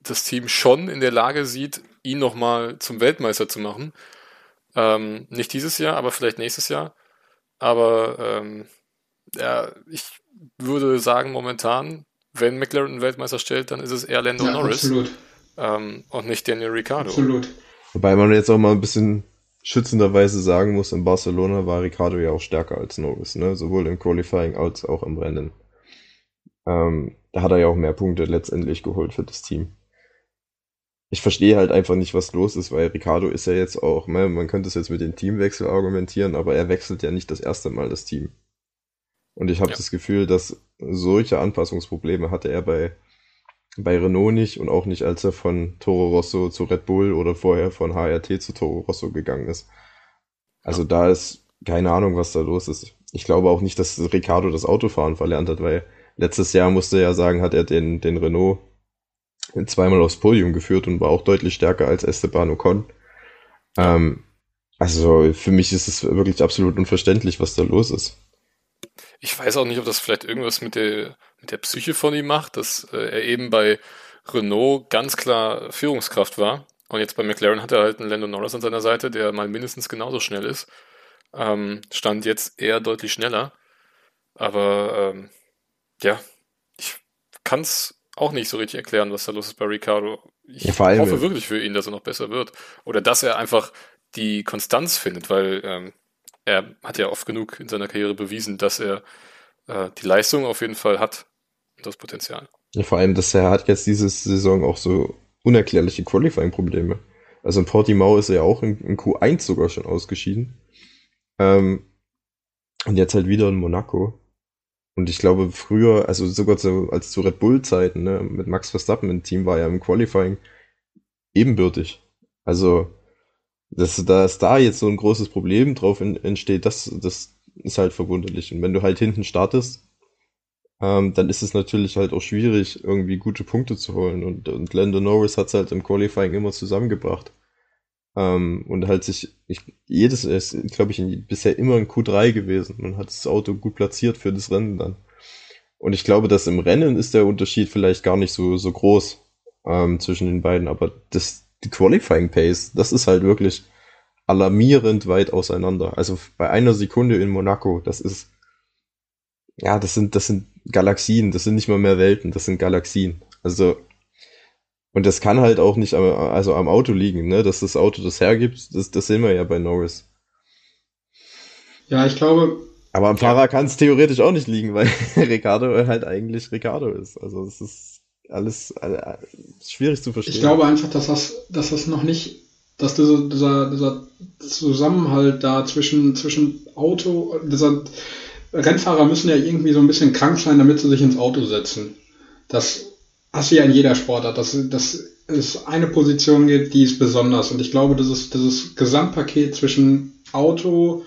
das Team schon in der Lage sieht, ihn nochmal zum Weltmeister zu machen. Ähm, nicht dieses Jahr, aber vielleicht nächstes Jahr. Aber ähm, ja, ich würde sagen, momentan, wenn McLaren einen Weltmeister stellt, dann ist es eher Lando ja, Norris. Ähm, und nicht Daniel Ricciardo. Absolut. Wobei man jetzt auch mal ein bisschen schützenderweise sagen muss, in Barcelona war Ricardo ja auch stärker als Norris, ne? sowohl im Qualifying als auch im Rennen. Ähm, da hat er ja auch mehr Punkte letztendlich geholt für das Team. Ich verstehe halt einfach nicht, was los ist, weil Ricardo ist ja jetzt auch, ne, man könnte es jetzt mit dem Teamwechsel argumentieren, aber er wechselt ja nicht das erste Mal das Team. Und ich habe ja. das Gefühl, dass solche Anpassungsprobleme hatte er bei bei Renault nicht und auch nicht, als er von Toro Rosso zu Red Bull oder vorher von HRT zu Toro Rosso gegangen ist. Also da ist keine Ahnung, was da los ist. Ich glaube auch nicht, dass Ricardo das Autofahren verlernt hat, weil letztes Jahr musste er ja sagen, hat er den, den Renault zweimal aufs Podium geführt und war auch deutlich stärker als Esteban Ocon. Ähm, also für mich ist es wirklich absolut unverständlich, was da los ist. Ich weiß auch nicht, ob das vielleicht irgendwas mit der, mit der Psyche von ihm macht, dass äh, er eben bei Renault ganz klar Führungskraft war. Und jetzt bei McLaren hat er halt einen Lando Norris an seiner Seite, der mal mindestens genauso schnell ist. Ähm, stand jetzt eher deutlich schneller. Aber ähm, ja, ich kann es auch nicht so richtig erklären, was da los ist bei Ricardo. Ich ja, hoffe wirklich für ihn, dass er noch besser wird. Oder dass er einfach die Konstanz findet, weil ähm, er hat ja oft genug in seiner Karriere bewiesen, dass er äh, die Leistung auf jeden Fall hat das Potenzial. Ja, vor allem, dass er hat jetzt diese Saison auch so unerklärliche Qualifying-Probleme. Also in Portimao ist er ja auch in, in Q1 sogar schon ausgeschieden. Ähm, und jetzt halt wieder in Monaco. Und ich glaube, früher, also sogar zu, als zu Red Bull-Zeiten, ne, mit Max Verstappen im Team war er im Qualifying ebenbürtig. Also dass, dass da jetzt so ein großes Problem drauf entsteht, das, das ist halt verwunderlich. Und wenn du halt hinten startest, ähm, dann ist es natürlich halt auch schwierig, irgendwie gute Punkte zu holen. Und, und Lando Norris hat es halt im Qualifying immer zusammengebracht. Ähm, und halt sich, ich, jedes ist, glaube ich, in, bisher immer ein Q3 gewesen und hat das Auto gut platziert für das Rennen dann. Und ich glaube, dass im Rennen ist der Unterschied vielleicht gar nicht so, so groß ähm, zwischen den beiden, aber das, die Qualifying Pace, das ist halt wirklich alarmierend weit auseinander. Also bei einer Sekunde in Monaco, das ist, ja, das sind, das sind Galaxien, das sind nicht mal mehr Welten, das sind Galaxien. Also, und das kann halt auch nicht am, also am Auto liegen, ne, dass das Auto das hergibt, das, das sehen wir ja bei Norris. Ja, ich glaube. Aber am Fahrer kann es theoretisch auch nicht liegen, weil Ricardo halt eigentlich Ricardo ist. Also es ist alles, alles äh, schwierig zu verstehen. Ich glaube einfach, dass das, dass das noch nicht, dass dieser, dieser, dieser Zusammenhalt da zwischen, zwischen Auto, dieser Rennfahrer müssen ja irgendwie so ein bisschen krank sein, damit sie sich ins Auto setzen. Das hast du ja in jeder Sportart, dass, dass es eine Position gibt, die ist besonders. Und ich glaube, ist dieses Gesamtpaket zwischen Auto,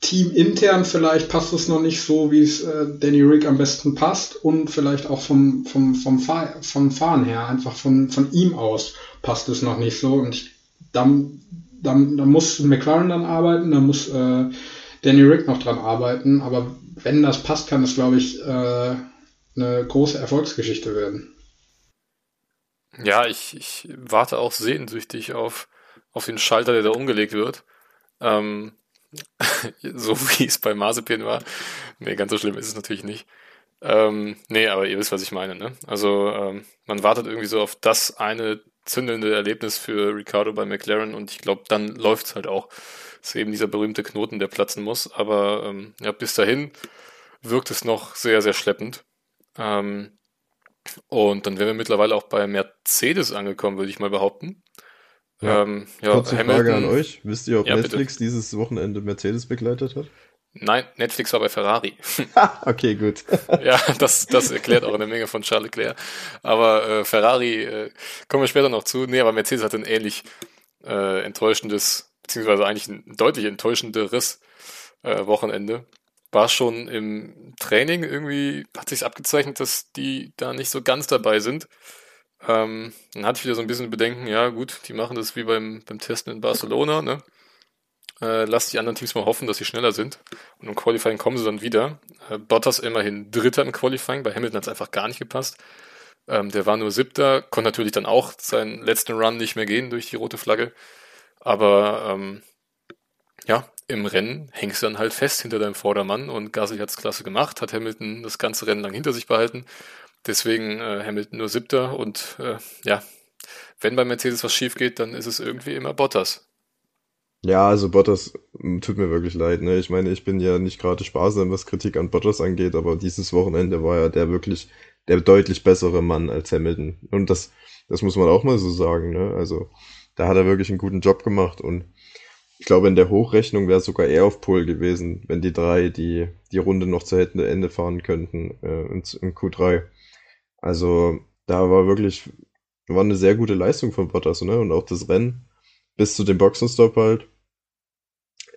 Team intern vielleicht passt es noch nicht so, wie es äh, Danny Rick am besten passt und vielleicht auch vom, vom, vom, Fahr vom Fahren her, einfach von, von ihm aus passt es noch nicht so und ich, dann, dann, dann muss McLaren dann arbeiten, dann muss äh, Danny Rick noch dran arbeiten, aber wenn das passt, kann es glaube ich äh, eine große Erfolgsgeschichte werden. Ja, ich, ich warte auch sehnsüchtig auf, auf den Schalter, der da umgelegt wird. Ähm, so wie es bei Mazepin war. Nee, ganz so schlimm ist es natürlich nicht. Ähm, nee, aber ihr wisst, was ich meine. Ne? Also ähm, man wartet irgendwie so auf das eine zündende Erlebnis für Ricardo bei McLaren und ich glaube, dann läuft es halt auch. Das ist eben dieser berühmte Knoten, der platzen muss. Aber ähm, ja, bis dahin wirkt es noch sehr, sehr schleppend. Ähm, und dann wären wir mittlerweile auch bei Mercedes angekommen, würde ich mal behaupten. Ja. Ähm, ja, Kurze Hamilton, Frage an euch. Wisst ihr, ob ja, Netflix bitte. dieses Wochenende Mercedes begleitet hat? Nein, Netflix war bei Ferrari. okay, gut. ja, das, das erklärt auch eine Menge von Charles Leclerc. Aber äh, Ferrari, äh, kommen wir später noch zu. Nee, aber Mercedes hat ein ähnlich äh, enttäuschendes, beziehungsweise eigentlich ein deutlich enttäuschenderes äh, Wochenende. War schon im Training irgendwie, hat sich abgezeichnet, dass die da nicht so ganz dabei sind. Ähm, dann hatte ich wieder so ein bisschen Bedenken, ja gut, die machen das wie beim, beim Testen in Barcelona, ne? Äh, lasst die anderen Teams mal hoffen, dass sie schneller sind. Und im Qualifying kommen sie dann wieder. Äh, Bottas immerhin Dritter im Qualifying, bei Hamilton hat es einfach gar nicht gepasst. Ähm, der war nur Siebter, konnte natürlich dann auch seinen letzten Run nicht mehr gehen durch die rote Flagge. Aber ähm, ja, im Rennen hängst du dann halt fest hinter deinem Vordermann und Gasly hat es klasse gemacht, hat Hamilton das ganze Rennen lang hinter sich behalten. Deswegen äh, Hamilton nur Siebter und äh, ja, wenn bei Mercedes was schief geht, dann ist es irgendwie immer Bottas. Ja, also Bottas hm, tut mir wirklich leid. Ne? Ich meine, ich bin ja nicht gerade sparsam, was Kritik an Bottas angeht, aber dieses Wochenende war ja der wirklich der deutlich bessere Mann als Hamilton. Und das, das muss man auch mal so sagen. Ne? Also da hat er wirklich einen guten Job gemacht und ich glaube, in der Hochrechnung wäre sogar er auf Pole gewesen, wenn die drei die, die Runde noch zu Ende fahren könnten äh, in, in Q3. Also da war wirklich, war eine sehr gute Leistung von Bottas, ne? Und auch das Rennen bis zu dem Boxenstopp halt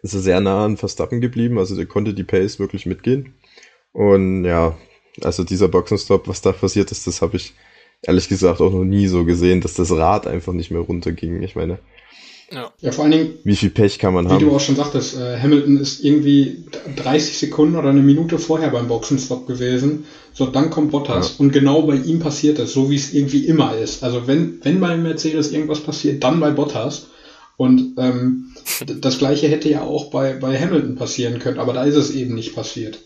ist er sehr nah an Verstappen geblieben, also der konnte die Pace wirklich mitgehen. Und ja, also dieser Boxenstopp, was da passiert ist, das habe ich ehrlich gesagt auch noch nie so gesehen, dass das Rad einfach nicht mehr runterging. Ich meine, ja. ja, vor allen Dingen. Wie viel Pech kann man wie haben? Wie du auch schon sagtest, äh, Hamilton ist irgendwie 30 Sekunden oder eine Minute vorher beim Boxenstopp gewesen. So, dann kommt Bottas. Ja. Und genau bei ihm passiert es, so wie es irgendwie immer ist. Also wenn, wenn bei Mercedes irgendwas passiert, dann bei Bottas. Und ähm, das gleiche hätte ja auch bei, bei Hamilton passieren können, aber da ist es eben nicht passiert.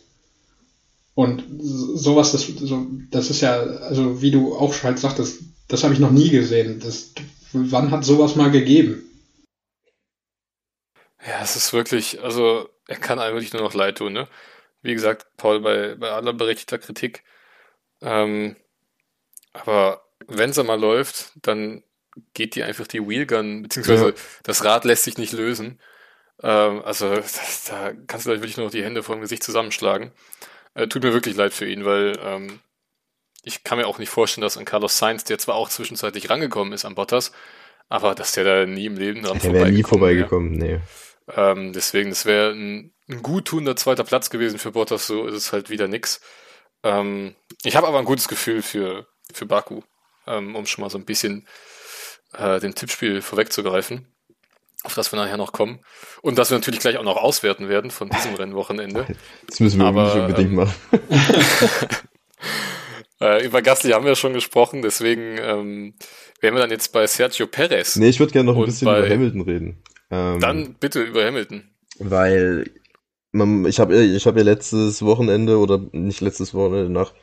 Und sowas, das, so, das ist ja, also wie du auch halt sagtest, das habe ich noch nie gesehen. Das, wann hat sowas mal gegeben? Ja, es ist wirklich, also er kann einem wirklich nur noch leid tun, ne? Wie gesagt, Paul, bei, bei aller berechtigter Kritik. Ähm, aber wenn es einmal läuft, dann geht die einfach die Wheelgun, beziehungsweise ja. das Rad lässt sich nicht lösen. Ähm, also das, da kannst du gleich wirklich nur noch die Hände vor dem Gesicht zusammenschlagen. Äh, tut mir wirklich leid für ihn, weil ähm, ich kann mir auch nicht vorstellen, dass ein Carlos Sainz, der zwar auch zwischenzeitlich rangekommen ist an Bottas, aber dass der da nie im Leben dran der wäre nie vorbeigekommen, nee. Ähm, deswegen, das wäre ein, ein guttunender zweiter Platz gewesen für Bottas, so ist es halt wieder nix. Ähm, ich habe aber ein gutes Gefühl für, für Baku, ähm, um schon mal so ein bisschen äh, dem Tippspiel vorwegzugreifen, auf das wir nachher noch kommen. Und das wir natürlich gleich auch noch auswerten werden von diesem Rennwochenende. Das müssen wir aber, nicht unbedingt ähm, machen. äh, über Gasly haben wir schon gesprochen, deswegen ähm, wären wir dann jetzt bei Sergio Perez. Nee, ich würde gerne noch ein bisschen bei, über Hamilton reden. Ähm, Dann bitte über Hamilton. Weil man, ich habe ich hab ja letztes Wochenende oder nicht letztes Wochenende nach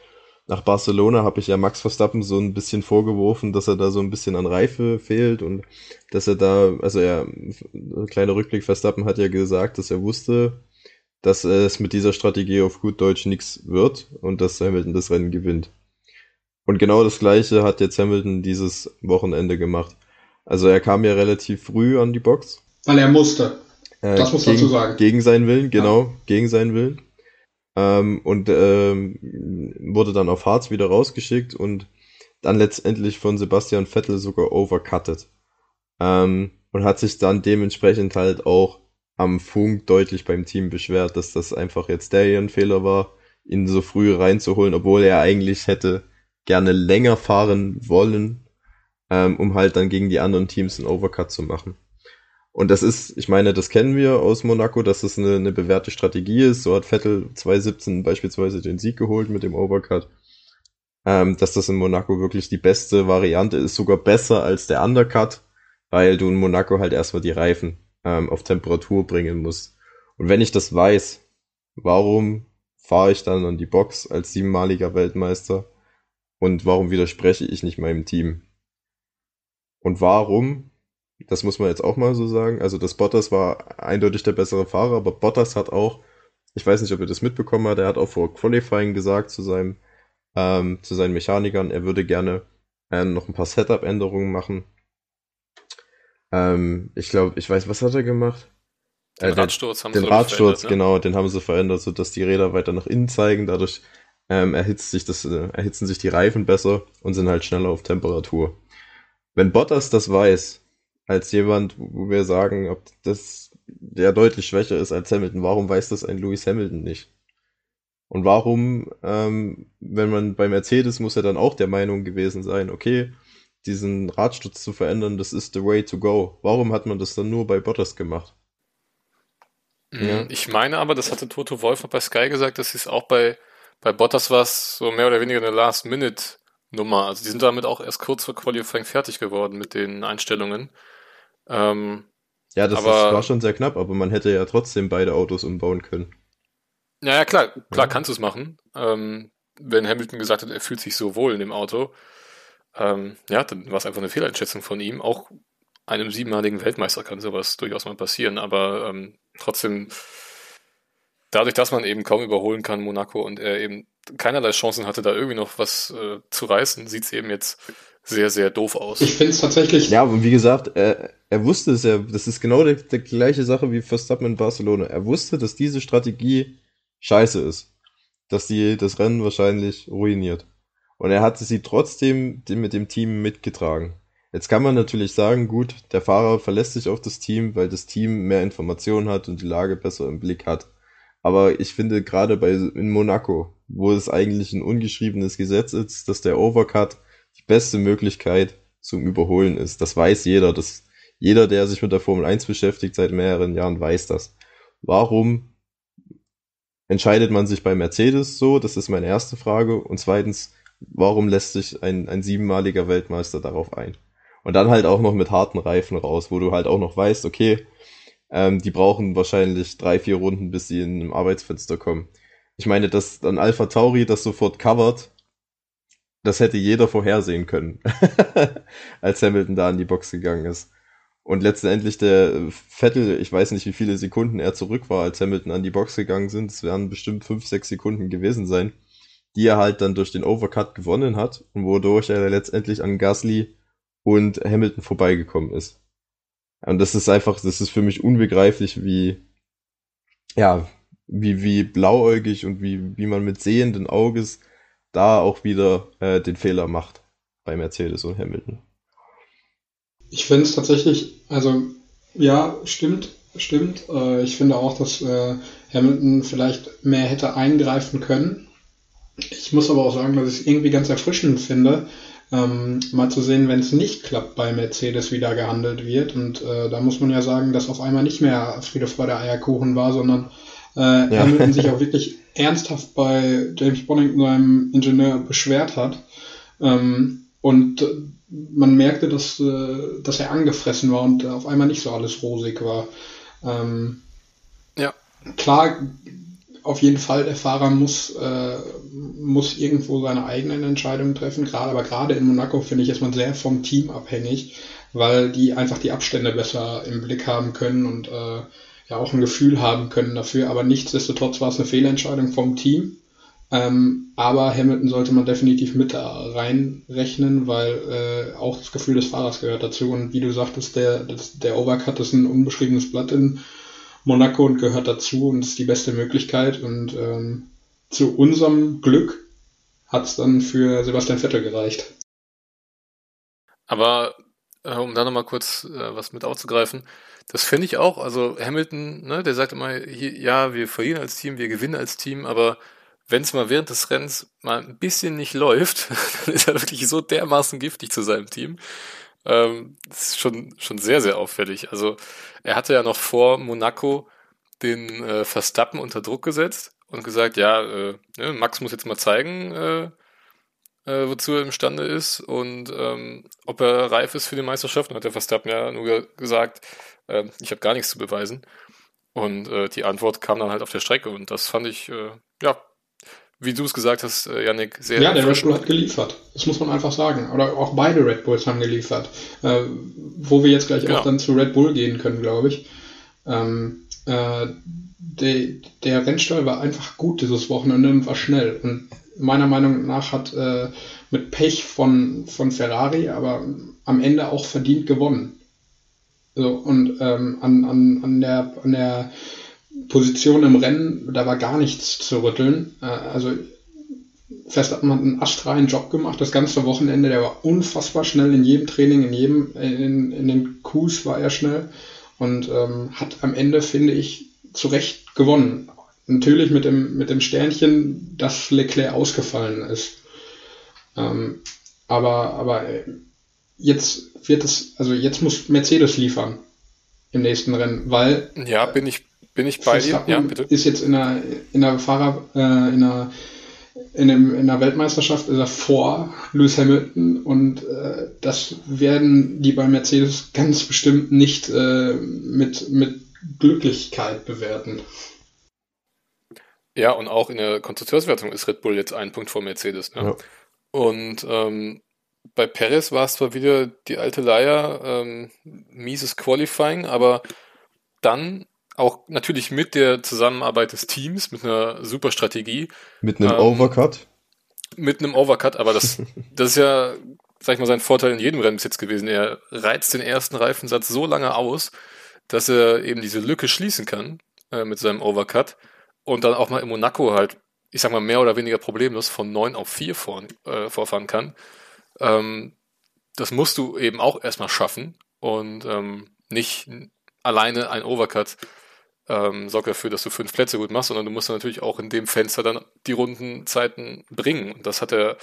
nach Barcelona habe ich ja Max Verstappen so ein bisschen vorgeworfen, dass er da so ein bisschen an Reife fehlt und dass er da, also er, kleiner Rückblick, Verstappen hat ja gesagt, dass er wusste, dass es mit dieser Strategie auf gut Deutsch nichts wird und dass Hamilton das Rennen gewinnt. Und genau das gleiche hat jetzt Hamilton dieses Wochenende gemacht. Also er kam ja relativ früh an die Box weil er musste. Äh, das muss gegen, dazu sagen. Gegen seinen Willen, genau, ja. gegen seinen Willen. Ähm, und ähm, wurde dann auf Harz wieder rausgeschickt und dann letztendlich von Sebastian Vettel sogar overcutted. Ähm, und hat sich dann dementsprechend halt auch am Funk deutlich beim Team beschwert, dass das einfach jetzt der ihren Fehler war, ihn so früh reinzuholen, obwohl er eigentlich hätte gerne länger fahren wollen, ähm, um halt dann gegen die anderen Teams einen Overcut zu machen. Und das ist, ich meine, das kennen wir aus Monaco, dass es eine, eine bewährte Strategie ist. So hat Vettel 2017 beispielsweise den Sieg geholt mit dem Overcut. ähm, dass das in Monaco wirklich die beste Variante ist, sogar besser als der Undercut, weil du in Monaco halt erstmal die Reifen ähm, auf Temperatur bringen musst. Und wenn ich das weiß, warum fahre ich dann an die Box als siebenmaliger Weltmeister und warum widerspreche ich nicht meinem Team? Und warum, das muss man jetzt auch mal so sagen, also das Bottas war eindeutig der bessere Fahrer, aber Bottas hat auch, ich weiß nicht, ob ihr das mitbekommen habt, er hat auch vor Qualifying gesagt zu seinem, ähm, zu seinen Mechanikern, er würde gerne äh, noch ein paar Setup-Änderungen machen. Ähm, ich glaube, ich weiß, was hat er gemacht? Den äh, Radsturz haben den sie Radsturz, ne? genau, den haben sie verändert, sodass die Räder weiter nach innen zeigen. Dadurch ähm, erhitzt sich das, äh, erhitzen sich die Reifen besser und sind halt schneller auf Temperatur. Wenn Bottas das weiß, als jemand, wo wir sagen, ob das der deutlich schwächer ist als Hamilton, warum weiß das ein Lewis Hamilton nicht? Und warum, ähm, wenn man bei Mercedes muss er dann auch der Meinung gewesen sein, okay, diesen Radsturz zu verändern, das ist the way to go. Warum hat man das dann nur bei Bottas gemacht? Ja. Ich meine aber, das hatte Toto Wolf bei Sky gesagt, dass es auch bei, bei Bottas war so mehr oder weniger eine Last-Minute-Nummer. Also die sind damit auch erst kurz vor Qualifying fertig geworden mit den Einstellungen. Ähm, ja, das aber, ist, war schon sehr knapp, aber man hätte ja trotzdem beide Autos umbauen können. Naja, klar, klar ja. kannst du es machen. Ähm, wenn Hamilton gesagt hat, er fühlt sich so wohl in dem Auto. Ähm, ja, dann war es einfach eine Fehleinschätzung von ihm. Auch einem siebenmaligen Weltmeister kann sowas durchaus mal passieren, aber ähm, trotzdem, dadurch, dass man eben kaum überholen kann, Monaco, und er eben keinerlei Chancen hatte, da irgendwie noch was äh, zu reißen, sieht es eben jetzt sehr, sehr doof aus. Ich finde es tatsächlich. Ja, und wie gesagt, er, er wusste es ja, das ist genau die, die gleiche Sache wie Verstappen in Barcelona. Er wusste, dass diese Strategie scheiße ist. Dass die das Rennen wahrscheinlich ruiniert. Und er hatte sie trotzdem mit dem Team mitgetragen. Jetzt kann man natürlich sagen, gut, der Fahrer verlässt sich auf das Team, weil das Team mehr Informationen hat und die Lage besser im Blick hat. Aber ich finde gerade bei in Monaco, wo es eigentlich ein ungeschriebenes Gesetz ist, dass der Overcut die beste Möglichkeit zum Überholen ist. Das weiß jeder. Das, jeder, der sich mit der Formel 1 beschäftigt seit mehreren Jahren, weiß das. Warum entscheidet man sich bei Mercedes so? Das ist meine erste Frage. Und zweitens, warum lässt sich ein, ein siebenmaliger Weltmeister darauf ein? Und dann halt auch noch mit harten Reifen raus, wo du halt auch noch weißt, okay, ähm, die brauchen wahrscheinlich drei, vier Runden, bis sie in ein Arbeitsfenster kommen. Ich meine, dass dann Alpha Tauri das sofort covert, das hätte jeder vorhersehen können, als Hamilton da in die Box gegangen ist. Und letztendlich der Vettel, ich weiß nicht, wie viele Sekunden er zurück war, als Hamilton an die Box gegangen sind. Es werden bestimmt fünf, sechs Sekunden gewesen sein, die er halt dann durch den Overcut gewonnen hat und wodurch er letztendlich an Gasly und Hamilton vorbeigekommen ist. Und das ist einfach, das ist für mich unbegreiflich, wie, ja, wie, wie blauäugig und wie, wie man mit sehenden Auges da auch wieder äh, den Fehler macht bei Mercedes und Hamilton. Ich finde es tatsächlich, also ja, stimmt, stimmt. Äh, ich finde auch, dass äh, Hamilton vielleicht mehr hätte eingreifen können. Ich muss aber auch sagen, dass ich es irgendwie ganz erfrischend finde, ähm, mal zu sehen, wenn es nicht klappt bei Mercedes, wie da gehandelt wird. Und äh, da muss man ja sagen, dass auf einmal nicht mehr Friede, Freude, Eierkuchen war, sondern äh, ja. Hamilton sich auch wirklich ernsthaft bei James Bonington, seinem Ingenieur, beschwert hat. Ähm, und man merkte, dass, äh, dass er angefressen war und auf einmal nicht so alles rosig war. Ähm, ja. Klar auf jeden Fall, der Fahrer muss, äh, muss irgendwo seine eigenen Entscheidungen treffen. Gerade, aber gerade in Monaco finde ich, ist man sehr vom Team abhängig, weil die einfach die Abstände besser im Blick haben können und äh, ja auch ein Gefühl haben können dafür. Aber nichtsdestotrotz war es eine Fehlentscheidung vom Team. Ähm, aber Hamilton sollte man definitiv mit reinrechnen, weil äh, auch das Gefühl des Fahrers gehört dazu. Und wie du sagtest, der, der Overcut ist ein unbeschriebenes Blatt in Monaco und gehört dazu und ist die beste Möglichkeit. Und ähm, zu unserem Glück hat es dann für Sebastian Vettel gereicht. Aber äh, um da nochmal kurz äh, was mit aufzugreifen, das finde ich auch. Also Hamilton, ne, der sagt immer, hier, ja, wir verlieren als Team, wir gewinnen als Team, aber wenn es mal während des Rennens mal ein bisschen nicht läuft, dann ist er wirklich so dermaßen giftig zu seinem Team. Ähm, das ist schon, schon sehr, sehr auffällig. Also er hatte ja noch vor Monaco den äh, Verstappen unter Druck gesetzt und gesagt, ja, äh, ne, Max muss jetzt mal zeigen, äh, äh, wozu er imstande ist und ähm, ob er reif ist für die Meisterschaft. Und hat der Verstappen ja nur gesagt, äh, ich habe gar nichts zu beweisen. Und äh, die Antwort kam dann halt auf der Strecke und das fand ich, äh, ja, wie du es gesagt hast, äh, Yannick, sehr. Ja, der Red Bull hat geliefert. Das muss man einfach sagen. Oder auch beide Red Bulls haben geliefert. Äh, wo wir jetzt gleich genau. auch dann zu Red Bull gehen können, glaube ich. Ähm, äh, de, der Rennstall war einfach gut dieses Wochenende und war schnell. Und meiner Meinung nach hat äh, mit Pech von, von Ferrari, aber am Ende auch verdient gewonnen. So, und ähm, an, an, an, der, an der Position im Rennen, da war gar nichts zu rütteln. Äh, also Verstappen hat einen astreinen Job gemacht, das ganze Wochenende, der war unfassbar schnell in jedem Training, in jedem, in, in den Coups war er schnell und ähm, hat am Ende, finde ich, zu Recht gewonnen. Natürlich mit dem, mit dem Sternchen, dass Leclerc ausgefallen ist. Ähm, aber, aber jetzt wird es, also jetzt muss Mercedes liefern im nächsten Rennen, weil. Ja, bin ich, bin ich bei dir. Ja, bitte. Ist jetzt in der, in der Fahrer, äh, in der, in, dem, in der Weltmeisterschaft ist er vor Lewis Hamilton und äh, das werden die bei Mercedes ganz bestimmt nicht äh, mit, mit Glücklichkeit bewerten. Ja, und auch in der Konstrukteurswertung ist Red Bull jetzt ein Punkt vor Mercedes. Ne? Ja. Und ähm, bei Perez war es zwar wieder die alte Leier, ähm, mieses Qualifying, aber dann auch natürlich mit der Zusammenarbeit des Teams, mit einer super Strategie. Mit einem ähm, Overcut? Mit einem Overcut, aber das, das ist ja, sag ich mal, sein Vorteil in jedem Rennen bis jetzt gewesen. Er reizt den ersten Reifensatz so lange aus, dass er eben diese Lücke schließen kann äh, mit seinem Overcut und dann auch mal in Monaco halt, ich sag mal, mehr oder weniger problemlos von 9 auf 4 vor, äh, vorfahren kann. Ähm, das musst du eben auch erstmal schaffen und ähm, nicht alleine ein Overcut ähm, sorgt dafür, dass du fünf Plätze gut machst, sondern du musst natürlich auch in dem Fenster dann die Rundenzeiten bringen. Und das hat er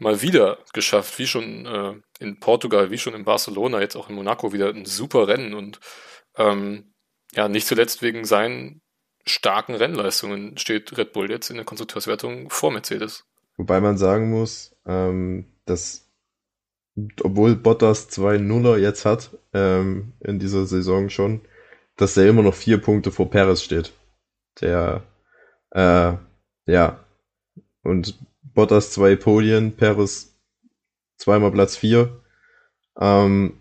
mal wieder geschafft, wie schon äh, in Portugal, wie schon in Barcelona, jetzt auch in Monaco wieder ein super Rennen und ähm, ja, nicht zuletzt wegen seinen starken Rennleistungen steht Red Bull jetzt in der Konstrukteurswertung vor Mercedes. Wobei man sagen muss, ähm, dass obwohl Bottas zwei Nuller jetzt hat ähm, in dieser Saison schon, dass er immer noch vier Punkte vor Perez steht. Der, äh, ja, und Bottas zwei Podien, Perez zweimal Platz vier. Ähm,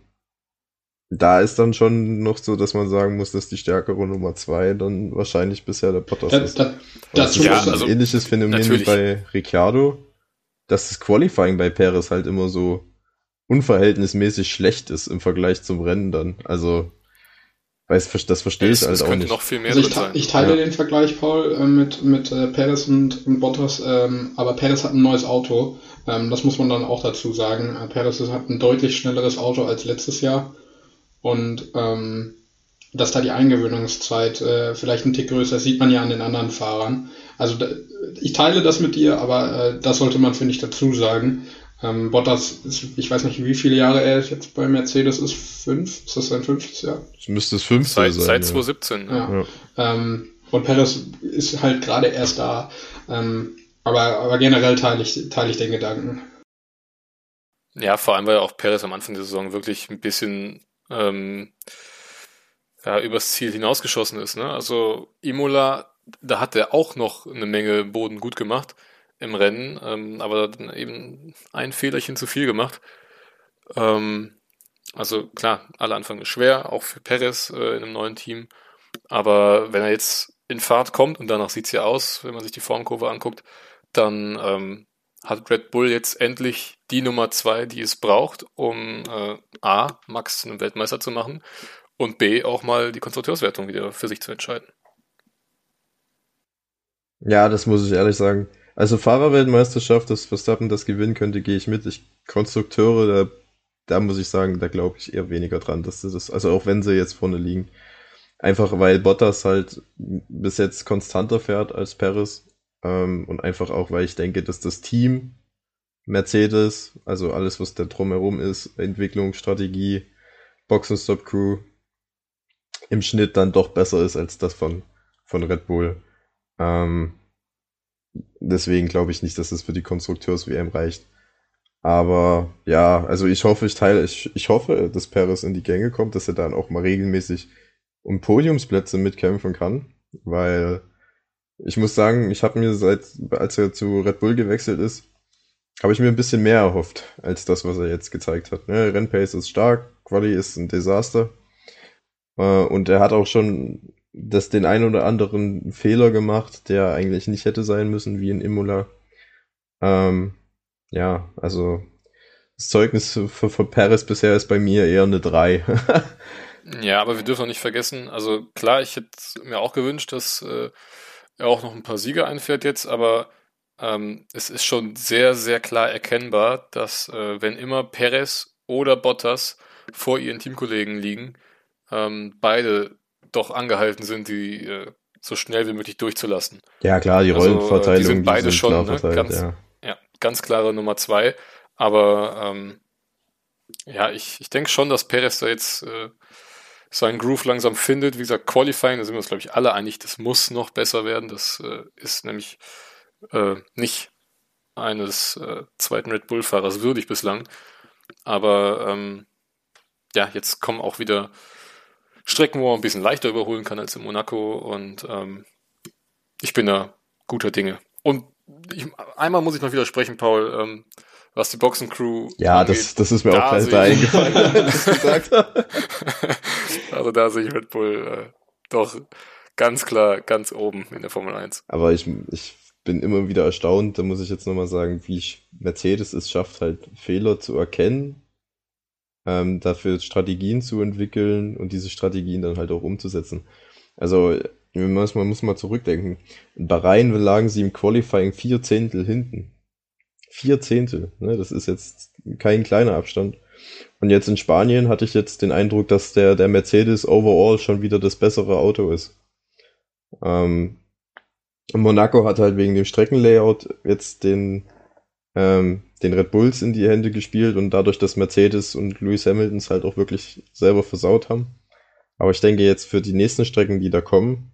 da ist dann schon noch so, dass man sagen muss, dass die stärkere Nummer zwei dann wahrscheinlich bisher der Bottas da, ist. Da, das ist ja, ein also, ähnliches Phänomen natürlich. wie bei Ricciardo, dass das Qualifying bei Perez halt immer so unverhältnismäßig schlecht ist im Vergleich zum Rennen dann. Also, weiß, das verstehe ich halt auch nicht. Noch viel mehr also ich, ich, teile ja. den Vergleich, Paul, äh, mit, mit äh, Perez und, und Bottas, ähm, aber Perez hat ein neues Auto. Ähm, das muss man dann auch dazu sagen. Äh, Perez hat ein deutlich schnelleres Auto als letztes Jahr. Und ähm, dass da die Eingewöhnungszeit äh, vielleicht ein Tick größer ist, sieht man ja an den anderen Fahrern. Also da, ich teile das mit dir, aber äh, das sollte man, finde ich, dazu sagen. Ähm, Bottas, ist, ich weiß nicht, wie viele Jahre er jetzt bei Mercedes ist. Fünf? Ist das sein fünftes Jahr? Das müsste es fünf sein. Seit 2017. Ja. ja. Ähm, und Perez ist halt gerade erst da. Ähm, aber, aber generell teile ich, teile ich den Gedanken. Ja, vor allem, weil auch Perez am Anfang der Saison wirklich ein bisschen ähm, ja, übers Ziel hinausgeschossen ist. Ne? Also Imola, da hat er auch noch eine Menge Boden gut gemacht im Rennen, ähm, aber dann eben ein Fehlerchen zu viel gemacht. Ähm, also klar, alle Anfang ist schwer, auch für Perez äh, in einem neuen Team. Aber wenn er jetzt in Fahrt kommt, und danach sieht es ja aus, wenn man sich die Formkurve anguckt, dann ähm, hat Red Bull jetzt endlich die Nummer zwei, die es braucht, um äh, A, Max zu einem Weltmeister zu machen und B, auch mal die Konstrukteurswertung wieder für sich zu entscheiden. Ja, das muss ich ehrlich sagen. Also Fahrerweltmeisterschaft, dass Verstappen das gewinnen könnte, gehe ich mit. Ich Konstrukteure, da, da muss ich sagen, da glaube ich eher weniger dran, dass das, also auch wenn sie jetzt vorne liegen. Einfach weil Bottas halt bis jetzt konstanter fährt als Perez. Ähm, und einfach auch, weil ich denke, dass das Team Mercedes, also alles, was da drumherum ist, Entwicklung, Strategie, Boxenstopp Crew, im Schnitt dann doch besser ist als das von, von Red Bull. Ähm, deswegen glaube ich nicht, dass es für die Konstrukteurs-WM reicht. Aber ja, also ich hoffe, ich teile, ich, ich hoffe, dass Paris in die Gänge kommt, dass er dann auch mal regelmäßig um Podiumsplätze mitkämpfen kann, weil ich muss sagen, ich habe mir seit, als er zu Red Bull gewechselt ist, habe ich mir ein bisschen mehr erhofft als das, was er jetzt gezeigt hat. Ne? Rennpace ist stark, Quali ist ein Desaster. Äh, und er hat auch schon das den ein oder anderen Fehler gemacht, der eigentlich nicht hätte sein müssen, wie in Imola. Ähm, ja, also das Zeugnis für, für Paris bisher ist bei mir eher eine 3. ja, aber wir dürfen auch nicht vergessen, also klar, ich hätte mir auch gewünscht, dass äh, er auch noch ein paar Siege einfährt jetzt, aber ähm, es ist schon sehr, sehr klar erkennbar, dass äh, wenn immer Perez oder Bottas vor ihren Teamkollegen liegen, ähm, beide doch angehalten sind, die äh, so schnell wie möglich durchzulassen. Ja klar, die Rollenverteilung. Also, die sind beide die sind schon ne, ganz, ja. ja. ganz klare Nummer zwei. Aber ähm, ja, ich, ich denke schon, dass Perez da jetzt äh, seinen Groove langsam findet. Wie gesagt, Qualifying, da sind wir uns, glaube ich, alle einig, das muss noch besser werden. Das äh, ist nämlich äh, nicht eines äh, zweiten Red Bull-Fahrers würdig bislang. Aber ähm, ja, jetzt kommen auch wieder Strecken, wo man ein bisschen leichter überholen kann als in Monaco. Und ähm, ich bin da guter Dinge. Und ich, einmal muss ich noch widersprechen, Paul. Ähm, was die Boxencrew. Ja, angeht, das, das ist mir auch gleich da eingefallen, gesagt Also da sehe ich Red Bull äh, doch ganz klar ganz oben in der Formel 1. Aber ich, ich bin immer wieder erstaunt, da muss ich jetzt nochmal sagen, wie ich Mercedes es schafft, halt Fehler zu erkennen, ähm, dafür Strategien zu entwickeln und diese Strategien dann halt auch umzusetzen. Also man muss, mal zurückdenken. In Bahrain lagen sie im Qualifying vier Zehntel hinten. Vier Zehntel, ne? das ist jetzt kein kleiner Abstand. Und jetzt in Spanien hatte ich jetzt den Eindruck, dass der, der Mercedes overall schon wieder das bessere Auto ist. Ähm, Monaco hat halt wegen dem Streckenlayout jetzt den, ähm, den Red Bulls in die Hände gespielt und dadurch, dass Mercedes und Lewis Hamiltons halt auch wirklich selber versaut haben. Aber ich denke jetzt für die nächsten Strecken, die da kommen,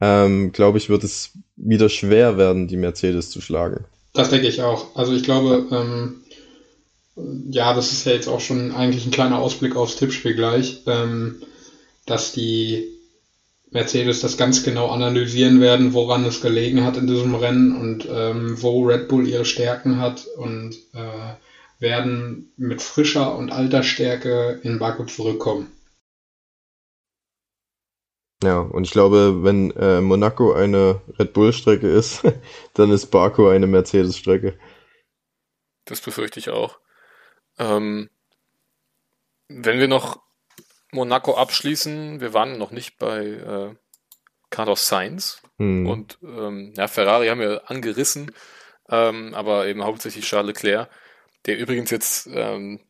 ähm, glaube ich, wird es wieder schwer werden, die Mercedes zu schlagen. Das denke ich auch. Also ich glaube, ähm, ja, das ist ja jetzt auch schon eigentlich ein kleiner Ausblick aufs Tippspiel gleich, ähm, dass die Mercedes das ganz genau analysieren werden, woran es gelegen hat in diesem Rennen und ähm, wo Red Bull ihre Stärken hat und äh, werden mit frischer und alter Stärke in Baku zurückkommen. Ja, und ich glaube, wenn äh, Monaco eine Red Bull-Strecke ist, dann ist Baku eine Mercedes-Strecke. Das befürchte ich auch. Ähm, wenn wir noch Monaco abschließen, wir waren noch nicht bei äh, Carlos Sainz hm. und ähm, ja, Ferrari haben wir angerissen, ähm, aber eben hauptsächlich Charles Leclerc, der übrigens jetzt ähm,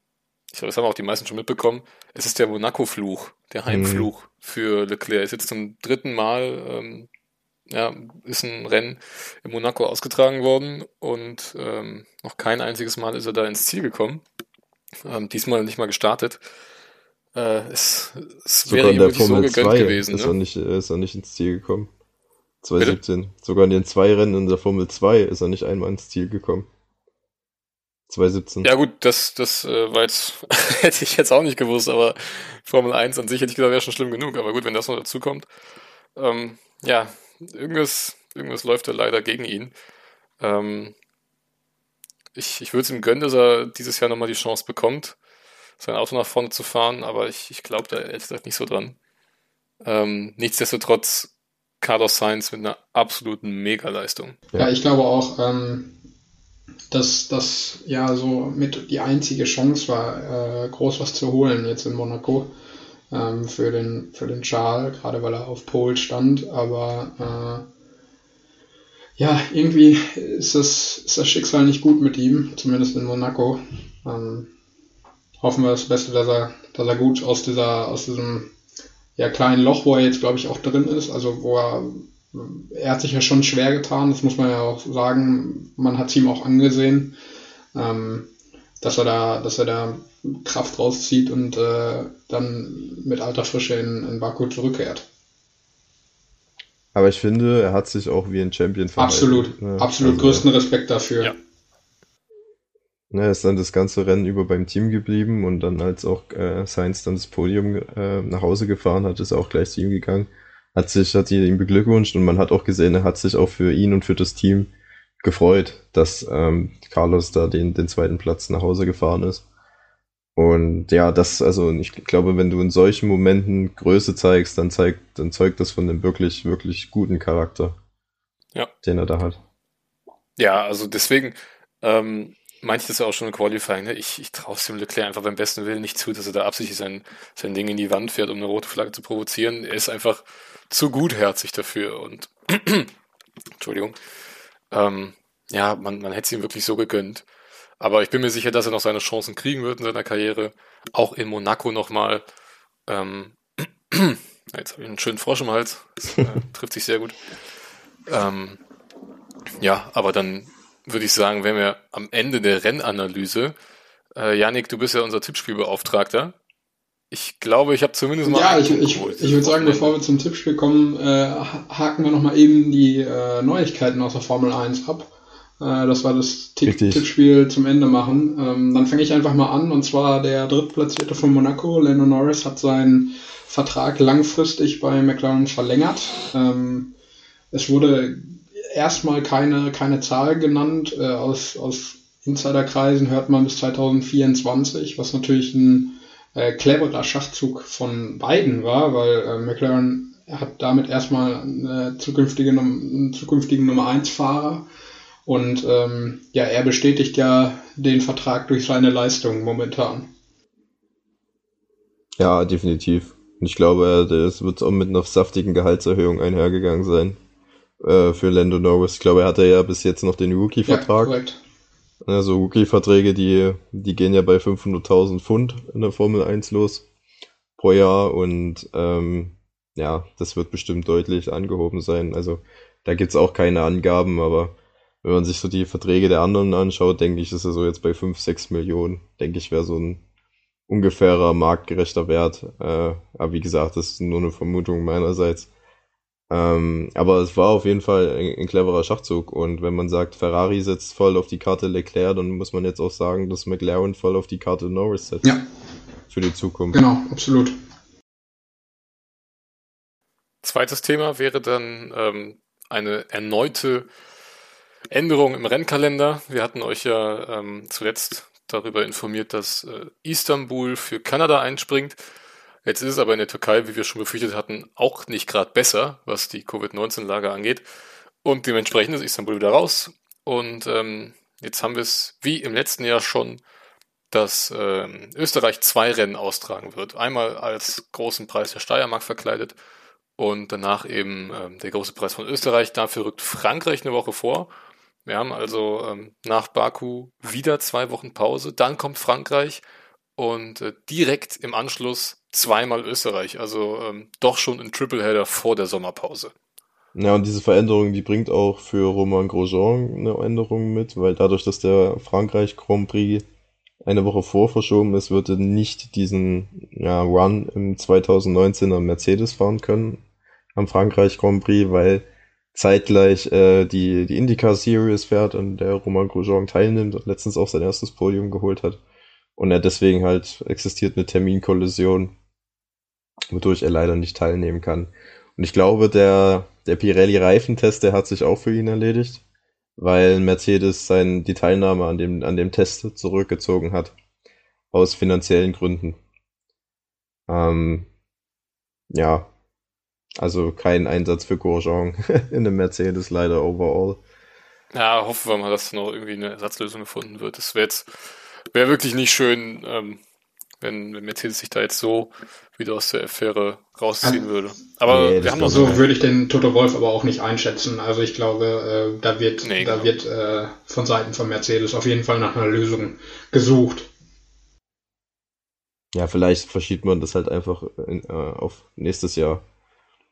ich glaube, das haben auch die meisten schon mitbekommen, es ist der Monaco-Fluch, der mhm. Heimfluch mhm. für Leclerc. Er ist jetzt zum dritten Mal, ähm, ja, ist ein Rennen in Monaco ausgetragen worden und ähm, noch kein einziges Mal ist er da ins Ziel gekommen. Ähm, diesmal nicht mal gestartet. Äh, es, es wäre ihm wirklich so gegönnt gewesen. Ist, ne? er nicht, ist er nicht ins Ziel gekommen. 2017. Bitte? Sogar in den zwei Rennen in der Formel 2 ist er nicht einmal ins Ziel gekommen. 2017. Ja gut, das, das äh, war jetzt, hätte ich jetzt auch nicht gewusst, aber Formel 1 an sich hätte ich gesagt, wäre schon schlimm genug. Aber gut, wenn das noch dazu kommt, ähm, ja, irgendwas, irgendwas läuft da leider gegen ihn. Ähm, ich ich würde es ihm gönnen, dass er dieses Jahr nochmal die Chance bekommt, sein Auto nach vorne zu fahren, aber ich, ich glaube da ehrlich gesagt nicht so dran. Ähm, nichtsdestotrotz Carlos Sainz mit einer absoluten Mega-Leistung. Ja, ich glaube auch, ähm, dass das ja so mit die einzige Chance war, äh, groß was zu holen jetzt in Monaco ähm, für, den, für den Charles, gerade weil er auf Pol stand. Aber äh, ja, irgendwie ist das, ist das Schicksal nicht gut mit ihm, zumindest in Monaco. Ähm, hoffen wir das Beste, dass er, dass er gut aus dieser, aus diesem ja, kleinen Loch, wo er jetzt, glaube ich, auch drin ist, also wo er er hat sich ja schon schwer getan, das muss man ja auch sagen. Man hat es ihm auch angesehen, ähm, dass er da, dass er da Kraft rauszieht und äh, dann mit alter Frische in, in Baku zurückkehrt. Aber ich finde, er hat sich auch wie ein Champion verhalten. Absolut, ja, absolut. Also, größten Respekt dafür. Ja. Er ist dann das ganze Rennen über beim Team geblieben und dann, als auch äh, Sainz dann das Podium äh, nach Hause gefahren hat, ist er auch gleich zu ihm gegangen. Hat sich, hat ihn beglückwünscht und man hat auch gesehen, er hat sich auch für ihn und für das Team gefreut, dass ähm, Carlos da den, den zweiten Platz nach Hause gefahren ist. Und ja, das, also ich glaube, wenn du in solchen Momenten Größe zeigst, dann zeigt, dann zeugt das von einem wirklich, wirklich guten Charakter, ja. den er da hat. Ja, also deswegen ähm, meinte ich das auch schon im Qualifying. Ne? Ich, ich traue es dem Leclerc einfach beim besten Willen nicht zu, dass er da absichtlich sein, sein Ding in die Wand fährt, um eine rote Flagge zu provozieren. Er ist einfach zu gutherzig dafür und Entschuldigung. Ähm, ja, man, man hätte es ihm wirklich so gegönnt. Aber ich bin mir sicher, dass er noch seine Chancen kriegen wird in seiner Karriere. Auch in Monaco nochmal. Ähm, jetzt habe ich einen schönen Frosch im Hals. Das äh, trifft sich sehr gut. Ähm, ja, aber dann würde ich sagen, wenn wir am Ende der Rennanalyse, äh, Janik, du bist ja unser Tippspielbeauftragter. Ich glaube, ich habe zumindest mal. Ja, ich, ich, ich würde sagen, bevor wir zum Tippspiel kommen, äh, haken wir nochmal eben die äh, Neuigkeiten aus der Formel 1 ab äh, dass wir das Tipp Tippspiel zum Ende machen. Ähm, dann fange ich einfach mal an. Und zwar der Drittplatzierte von Monaco, Lando Norris, hat seinen Vertrag langfristig bei McLaren verlängert. Ähm, es wurde erstmal keine, keine Zahl genannt. Äh, aus, aus Insiderkreisen hört man bis 2024, was natürlich ein äh, cleverer Schachzug von beiden war, weil äh, McLaren hat damit erstmal eine zukünftige, einen zukünftigen Nummer 1 Fahrer und ähm, ja, er bestätigt ja den Vertrag durch seine Leistung momentan. Ja, definitiv. Und ich glaube, es wird auch mit einer saftigen Gehaltserhöhung einhergegangen sein äh, für Lando Norris. Ich glaube, er hatte ja bis jetzt noch den Rookie-Vertrag. Ja, korrekt. Also Rookie-Verträge, die, die gehen ja bei 500.000 Pfund in der Formel 1 los pro Jahr und ähm, ja, das wird bestimmt deutlich angehoben sein. Also da gibt's auch keine Angaben, aber wenn man sich so die Verträge der anderen anschaut, denke ich, ist er so jetzt bei 5, 6 Millionen. Denke ich, wäre so ein ungefährer marktgerechter Wert. Äh, aber wie gesagt, das ist nur eine Vermutung meinerseits. Ähm, aber es war auf jeden Fall ein, ein, cleverer Schachzug. Und wenn man sagt, Ferrari setzt voll auf die Karte Leclerc, dann muss man jetzt auch sagen, dass McLaren voll auf die Karte Norris setzt. Ja. Für die Zukunft. Genau, absolut. Zweites Thema wäre dann ähm, eine erneute Änderungen im Rennkalender. Wir hatten euch ja ähm, zuletzt darüber informiert, dass äh, Istanbul für Kanada einspringt. Jetzt ist es aber in der Türkei, wie wir schon befürchtet hatten, auch nicht gerade besser, was die Covid-19-Lage angeht. Und dementsprechend ist Istanbul wieder raus. Und ähm, jetzt haben wir es wie im letzten Jahr schon, dass ähm, Österreich zwei Rennen austragen wird. Einmal als großen Preis der Steiermark verkleidet und danach eben ähm, der große Preis von Österreich. Dafür rückt Frankreich eine Woche vor. Wir haben also ähm, nach Baku wieder zwei Wochen Pause, dann kommt Frankreich und äh, direkt im Anschluss zweimal Österreich. Also ähm, doch schon ein Tripleheader vor der Sommerpause. Ja, und diese Veränderung, die bringt auch für Romain Grosjean eine Änderung mit, weil dadurch, dass der Frankreich Grand Prix eine Woche vor verschoben ist, wird er nicht diesen ja, Run im 2019er Mercedes fahren können am Frankreich Grand Prix, weil zeitgleich äh, die, die IndyCar Series fährt, an der Roman Grosjean teilnimmt und letztens auch sein erstes Podium geholt hat. Und er deswegen halt existiert eine Terminkollision, wodurch er leider nicht teilnehmen kann. Und ich glaube, der, der Pirelli-Reifentest, der hat sich auch für ihn erledigt, weil Mercedes sein, die Teilnahme an dem, an dem Test zurückgezogen hat. Aus finanziellen Gründen. Ähm, ja, also kein Einsatz für Grosjean in einem Mercedes leider overall. Ja, hoffen wir mal, dass noch irgendwie eine Ersatzlösung gefunden wird. Das wäre jetzt wäre wirklich nicht schön, ähm, wenn, wenn Mercedes sich da jetzt so wieder aus der Affäre rausziehen würde. Aber nee, wir haben noch so würde ich den Toto Wolf aber auch nicht einschätzen. Also ich glaube, äh, da wird nee, da genau. wird äh, von Seiten von Mercedes auf jeden Fall nach einer Lösung gesucht. Ja, vielleicht verschiebt man das halt einfach in, äh, auf nächstes Jahr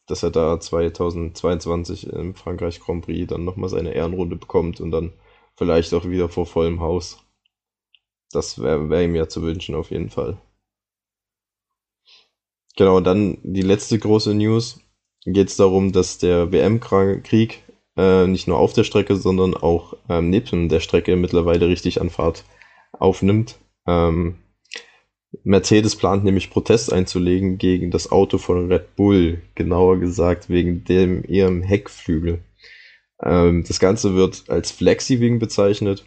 dass er da 2022 im Frankreich Grand Prix dann nochmal seine Ehrenrunde bekommt und dann vielleicht auch wieder vor vollem Haus. Das wäre wär ihm ja zu wünschen auf jeden Fall. Genau, dann die letzte große News. Geht es darum, dass der WM-Krieg äh, nicht nur auf der Strecke, sondern auch ähm, neben der Strecke mittlerweile richtig an Fahrt aufnimmt. Ähm, Mercedes plant nämlich Protest einzulegen gegen das Auto von Red Bull, genauer gesagt wegen dem ihrem Heckflügel. Ähm, das Ganze wird als Flexi-Wing bezeichnet.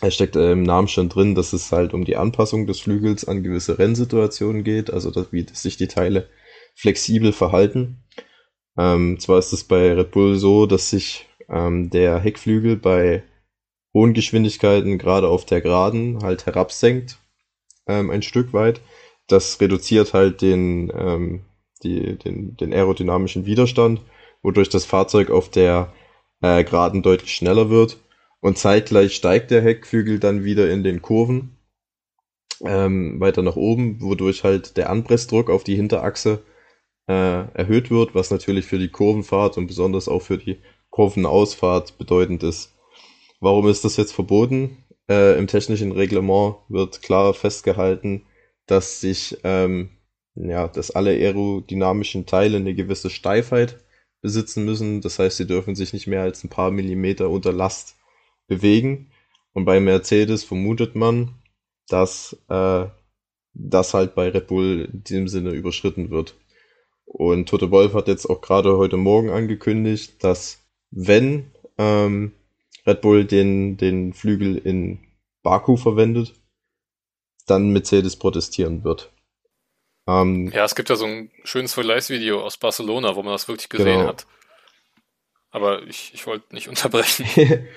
Es steckt äh, im Namen schon drin, dass es halt um die Anpassung des Flügels an gewisse Rennsituationen geht, also dass, wie sich die Teile flexibel verhalten. Ähm, zwar ist es bei Red Bull so, dass sich ähm, der Heckflügel bei hohen Geschwindigkeiten gerade auf der Geraden halt herabsenkt, ähm, ein Stück weit. Das reduziert halt den, ähm, die, den, den aerodynamischen Widerstand, wodurch das Fahrzeug auf der äh, Geraden deutlich schneller wird. Und zeitgleich steigt der Heckflügel dann wieder in den Kurven ähm, weiter nach oben, wodurch halt der Anpressdruck auf die Hinterachse äh, erhöht wird, was natürlich für die Kurvenfahrt und besonders auch für die Kurvenausfahrt bedeutend ist. Warum ist das jetzt verboten? Äh, Im technischen Reglement wird klar festgehalten, dass sich, ähm, ja, dass alle aerodynamischen Teile eine gewisse Steifheit besitzen müssen. Das heißt, sie dürfen sich nicht mehr als ein paar Millimeter unter Last bewegen. Und bei Mercedes vermutet man, dass äh, das halt bei Red Bull in diesem Sinne überschritten wird. Und Toto Wolf hat jetzt auch gerade heute Morgen angekündigt, dass wenn ähm, Red Bull den, den Flügel in Baku verwendet, dann Mercedes protestieren wird. Ähm, ja, es gibt ja so ein schönes Vergleichsvideo aus Barcelona, wo man das wirklich gesehen genau. hat. Aber ich, ich wollte nicht unterbrechen.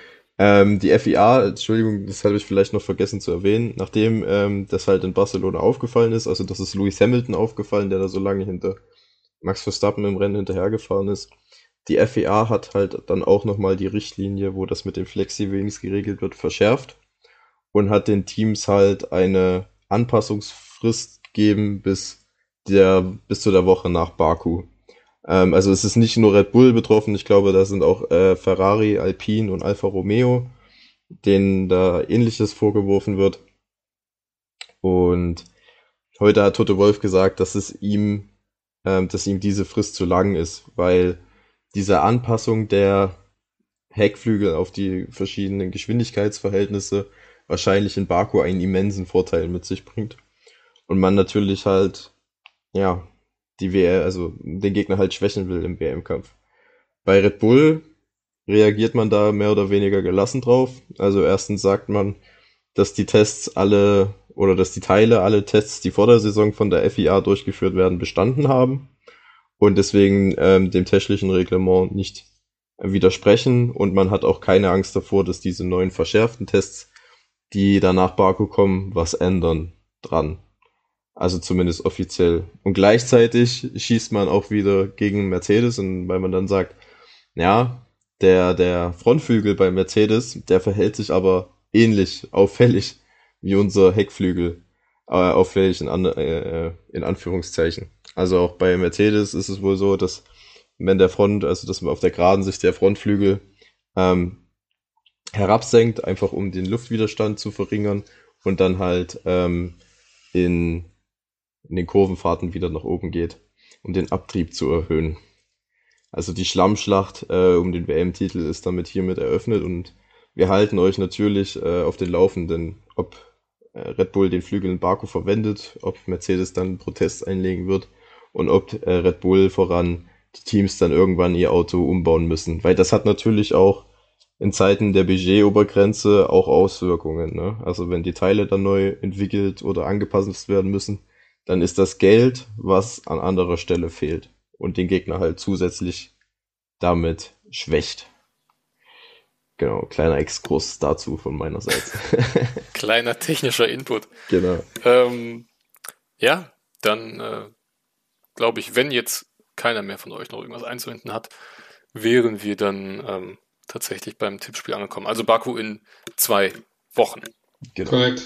ähm, die FIA, Entschuldigung, das habe ich vielleicht noch vergessen zu erwähnen, nachdem ähm, das halt in Barcelona aufgefallen ist, also das ist Lewis Hamilton aufgefallen, der da so lange hinter Max Verstappen im Rennen hinterhergefahren ist, die FEA hat halt dann auch nochmal die Richtlinie, wo das mit den Flexi-Wings geregelt wird, verschärft und hat den Teams halt eine Anpassungsfrist gegeben bis der, bis zu der Woche nach Baku. Ähm, also es ist nicht nur Red Bull betroffen, ich glaube, da sind auch äh, Ferrari, Alpine und Alfa Romeo, denen da ähnliches vorgeworfen wird. Und heute hat Toto Wolf gesagt, dass es ihm, ähm, dass ihm diese Frist zu lang ist, weil diese Anpassung der Heckflügel auf die verschiedenen Geschwindigkeitsverhältnisse wahrscheinlich in Baku einen immensen Vorteil mit sich bringt. Und man natürlich halt, ja, die WR, also den Gegner halt schwächen will im WM-Kampf. Bei Red Bull reagiert man da mehr oder weniger gelassen drauf. Also erstens sagt man, dass die Tests alle oder dass die Teile alle Tests, die vor der Saison von der FIA durchgeführt werden, bestanden haben und deswegen ähm, dem technischen Reglement nicht widersprechen und man hat auch keine Angst davor, dass diese neuen verschärften Tests, die danach Baku kommen, was ändern dran. Also zumindest offiziell. Und gleichzeitig schießt man auch wieder gegen Mercedes und weil man dann sagt, ja, der, der Frontflügel bei Mercedes, der verhält sich aber ähnlich auffällig wie unser Heckflügel. Äh, auffällig in, an, äh, äh in Anführungszeichen. Also auch bei Mercedes ist es wohl so, dass wenn der Front, also dass man auf der geraden Sicht der Frontflügel ähm, herabsenkt, einfach um den Luftwiderstand zu verringern und dann halt ähm, in, in den Kurvenfahrten wieder nach oben geht, um den Abtrieb zu erhöhen. Also die Schlammschlacht äh, um den WM-Titel ist damit hiermit eröffnet und wir halten euch natürlich äh, auf den Laufenden, ob äh, Red Bull den Flügel in Baku verwendet, ob Mercedes dann Protest einlegen wird und ob äh, Red Bull voran die Teams dann irgendwann ihr Auto umbauen müssen. Weil das hat natürlich auch in Zeiten der Budget-Obergrenze auch Auswirkungen. Ne? Also wenn die Teile dann neu entwickelt oder angepasst werden müssen, dann ist das Geld, was an anderer Stelle fehlt und den Gegner halt zusätzlich damit schwächt. Genau, kleiner Exkurs dazu von meiner Seite. Kleiner technischer Input. Genau. Ähm, ja, dann äh, glaube ich, wenn jetzt keiner mehr von euch noch irgendwas einzuwenden hat, wären wir dann ähm, tatsächlich beim Tippspiel angekommen. Also Baku in zwei Wochen. Genau. Korrekt.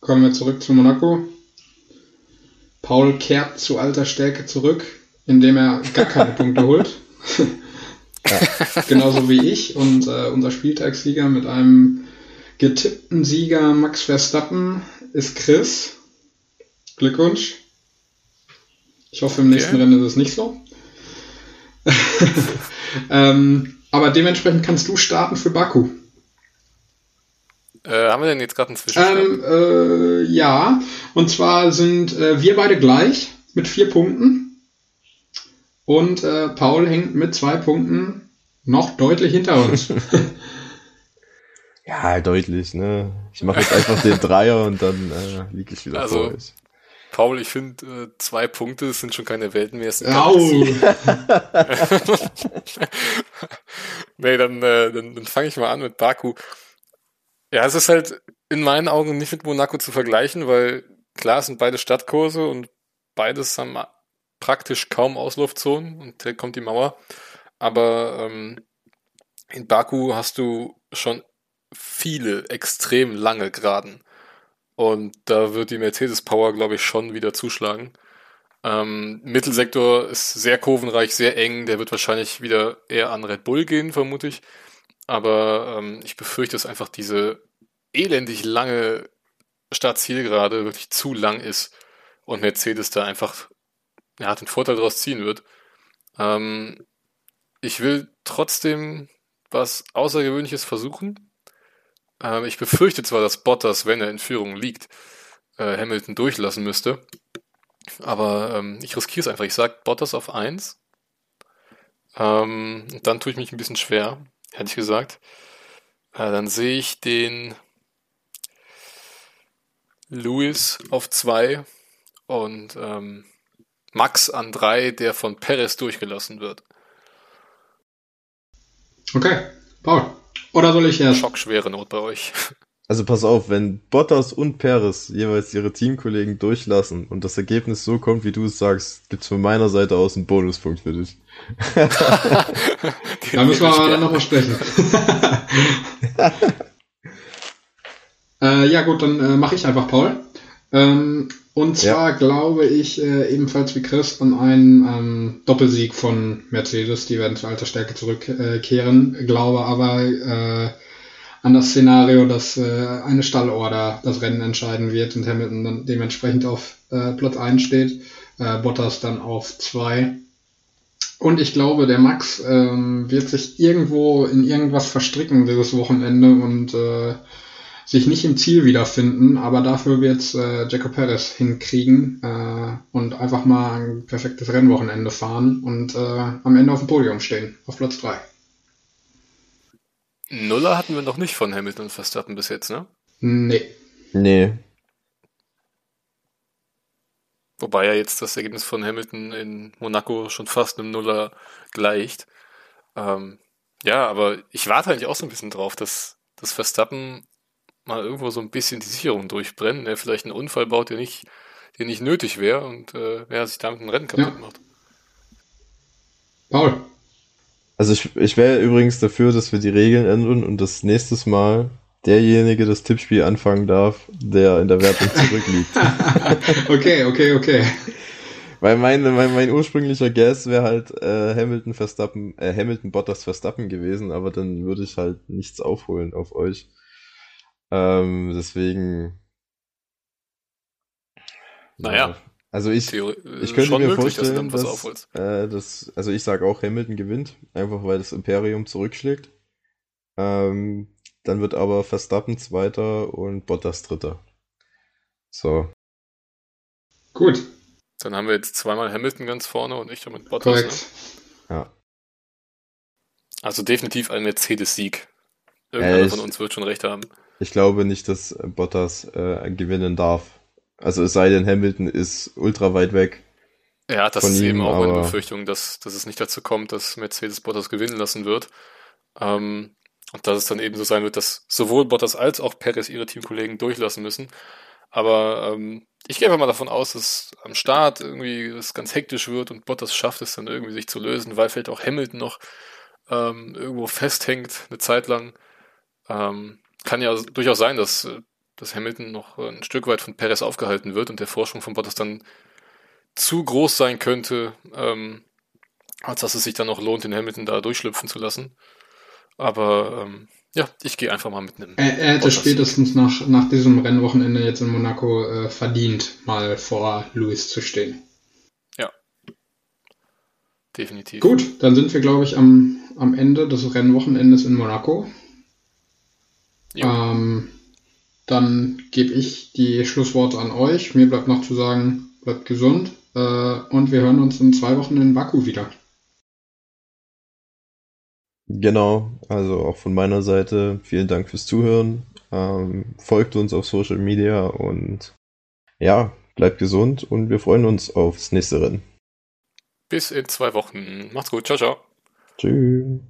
Kommen wir zurück zu Monaco. Paul kehrt zu alter Stärke zurück, indem er gar keine Punkte holt. ja. Genauso wie ich und äh, unser Spieltagssieger mit einem getippten Sieger Max Verstappen ist Chris. Glückwunsch. Ich hoffe, im okay. nächsten Rennen ist es nicht so. ähm, aber dementsprechend kannst du starten für Baku. Äh, haben wir denn jetzt gerade einen Zwischenstand? Ähm, äh, ja, und zwar sind äh, wir beide gleich mit vier Punkten. Und äh, Paul hängt mit zwei Punkten noch deutlich hinter uns. ja, deutlich, ne? Ich mache jetzt einfach den Dreier und dann äh, liege ich wieder also, vor euch. Paul, ich finde, äh, zwei Punkte sind schon keine Welten mehr. Au! nee, dann, äh, dann, dann fange ich mal an mit Baku. Ja, es ist halt in meinen Augen nicht mit Monaco zu vergleichen, weil klar, es sind beide Stadtkurse und beides haben praktisch kaum Auslaufzonen und da kommt die Mauer. Aber ähm, in Baku hast du schon viele extrem lange Geraden. Und da wird die Mercedes Power, glaube ich, schon wieder zuschlagen. Ähm, Mittelsektor ist sehr kurvenreich, sehr eng. Der wird wahrscheinlich wieder eher an Red Bull gehen, vermute ich. Aber ähm, ich befürchte, dass einfach diese elendig lange Startzielgerade wirklich zu lang ist und Mercedes da einfach ja, den Vorteil daraus ziehen wird. Ähm, ich will trotzdem was Außergewöhnliches versuchen. Ähm, ich befürchte zwar, dass Bottas, wenn er in Führung liegt, äh, Hamilton durchlassen müsste. Aber ähm, ich riskiere es einfach. Ich sage Bottas auf 1. Ähm, dann tue ich mich ein bisschen schwer, ehrlich gesagt. Äh, dann sehe ich den Lewis auf 2 und ähm, Max an 3, der von Perez durchgelassen wird. Okay, Paul. Oder soll ich erst? Schockschwere Not bei euch. Also pass auf, wenn Bottas und Perez jeweils ihre Teamkollegen durchlassen und das Ergebnis so kommt, wie du es sagst, gibt's von meiner Seite aus einen Bonuspunkt für dich. da müssen wir aber dann nochmal sprechen. äh, ja gut, dann äh, mache ich einfach Paul. Ähm, und zwar ja. glaube ich äh, ebenfalls wie Chris an einen ähm, Doppelsieg von Mercedes. Die werden zur alter Stärke zurückkehren. Äh, glaube aber äh, an das Szenario, dass äh, eine Stallorder das Rennen entscheiden wird und Hamilton dann dementsprechend auf äh, Platz 1 steht. Äh, Bottas dann auf 2. Und ich glaube, der Max ähm, wird sich irgendwo in irgendwas verstricken dieses Wochenende und äh, sich nicht im Ziel wiederfinden, aber dafür wird äh, Jacob Perez hinkriegen äh, und einfach mal ein perfektes Rennwochenende fahren und äh, am Ende auf dem Podium stehen, auf Platz 3. Nuller hatten wir noch nicht von Hamilton und Verstappen bis jetzt, ne? Nee. Nee. Wobei ja jetzt das Ergebnis von Hamilton in Monaco schon fast einem Nuller gleicht. Ähm, ja, aber ich warte eigentlich auch so ein bisschen drauf, dass, dass Verstappen mal irgendwo so ein bisschen die Sicherung durchbrennen, der vielleicht einen Unfall baut, der nicht, der nicht nötig wäre und äh, wer sich damit ein Rennen kaputt ja. macht. Paul. Also ich, ich wäre übrigens dafür, dass wir die Regeln ändern und das nächstes Mal derjenige das Tippspiel anfangen darf, der in der Wertung zurückliegt. okay, okay, okay. Weil mein, mein, mein ursprünglicher Guess wäre halt äh, Hamilton Verstappen, äh, Hamilton Bottas Verstappen gewesen, aber dann würde ich halt nichts aufholen auf euch. Ähm, deswegen. Naja. Also ich, Theorie, ich könnte mir möglich, vorstellen, dass, dass äh, das, also ich sage auch Hamilton gewinnt, einfach weil das Imperium zurückschlägt. Ähm, dann wird aber Verstappen Zweiter und Bottas Dritter. So. Gut. Dann haben wir jetzt zweimal Hamilton ganz vorne und ich damit Bottas. Korrekt. Ne? Ja. Also definitiv ein Mercedes-Sieg. Irgendeiner äh, von uns wird schon recht haben. Ich glaube nicht, dass Bottas äh, gewinnen darf. Also es sei denn, Hamilton ist ultra weit weg. Ja, das ist ihm, eben auch meine Befürchtung, dass, dass es nicht dazu kommt, dass Mercedes Bottas gewinnen lassen wird. Ähm, und dass es dann eben so sein wird, dass sowohl Bottas als auch Perez ihre Teamkollegen durchlassen müssen. Aber ähm, ich gehe einfach mal davon aus, dass am Start irgendwie es ganz hektisch wird und Bottas schafft es dann irgendwie sich zu lösen, weil vielleicht auch Hamilton noch ähm, irgendwo festhängt eine Zeit lang. Ähm, kann ja durchaus sein, dass, dass Hamilton noch ein Stück weit von Perez aufgehalten wird und der Vorsprung von Bottas dann zu groß sein könnte, ähm, als dass es sich dann noch lohnt, den Hamilton da durchschlüpfen zu lassen. Aber ähm, ja, ich gehe einfach mal mit einem. Er, er hätte Bottas. spätestens nach, nach diesem Rennwochenende jetzt in Monaco äh, verdient, mal vor Lewis zu stehen. Ja. Definitiv. Gut, dann sind wir, glaube ich, am, am Ende des Rennwochenendes in Monaco. Ähm, dann gebe ich die Schlussworte an euch. Mir bleibt noch zu sagen, bleibt gesund äh, und wir hören uns in zwei Wochen in Baku wieder. Genau, also auch von meiner Seite vielen Dank fürs Zuhören. Ähm, folgt uns auf Social Media und ja, bleibt gesund und wir freuen uns aufs nächste Rennen. Bis in zwei Wochen. Macht's gut. Ciao, ciao. Tschüss.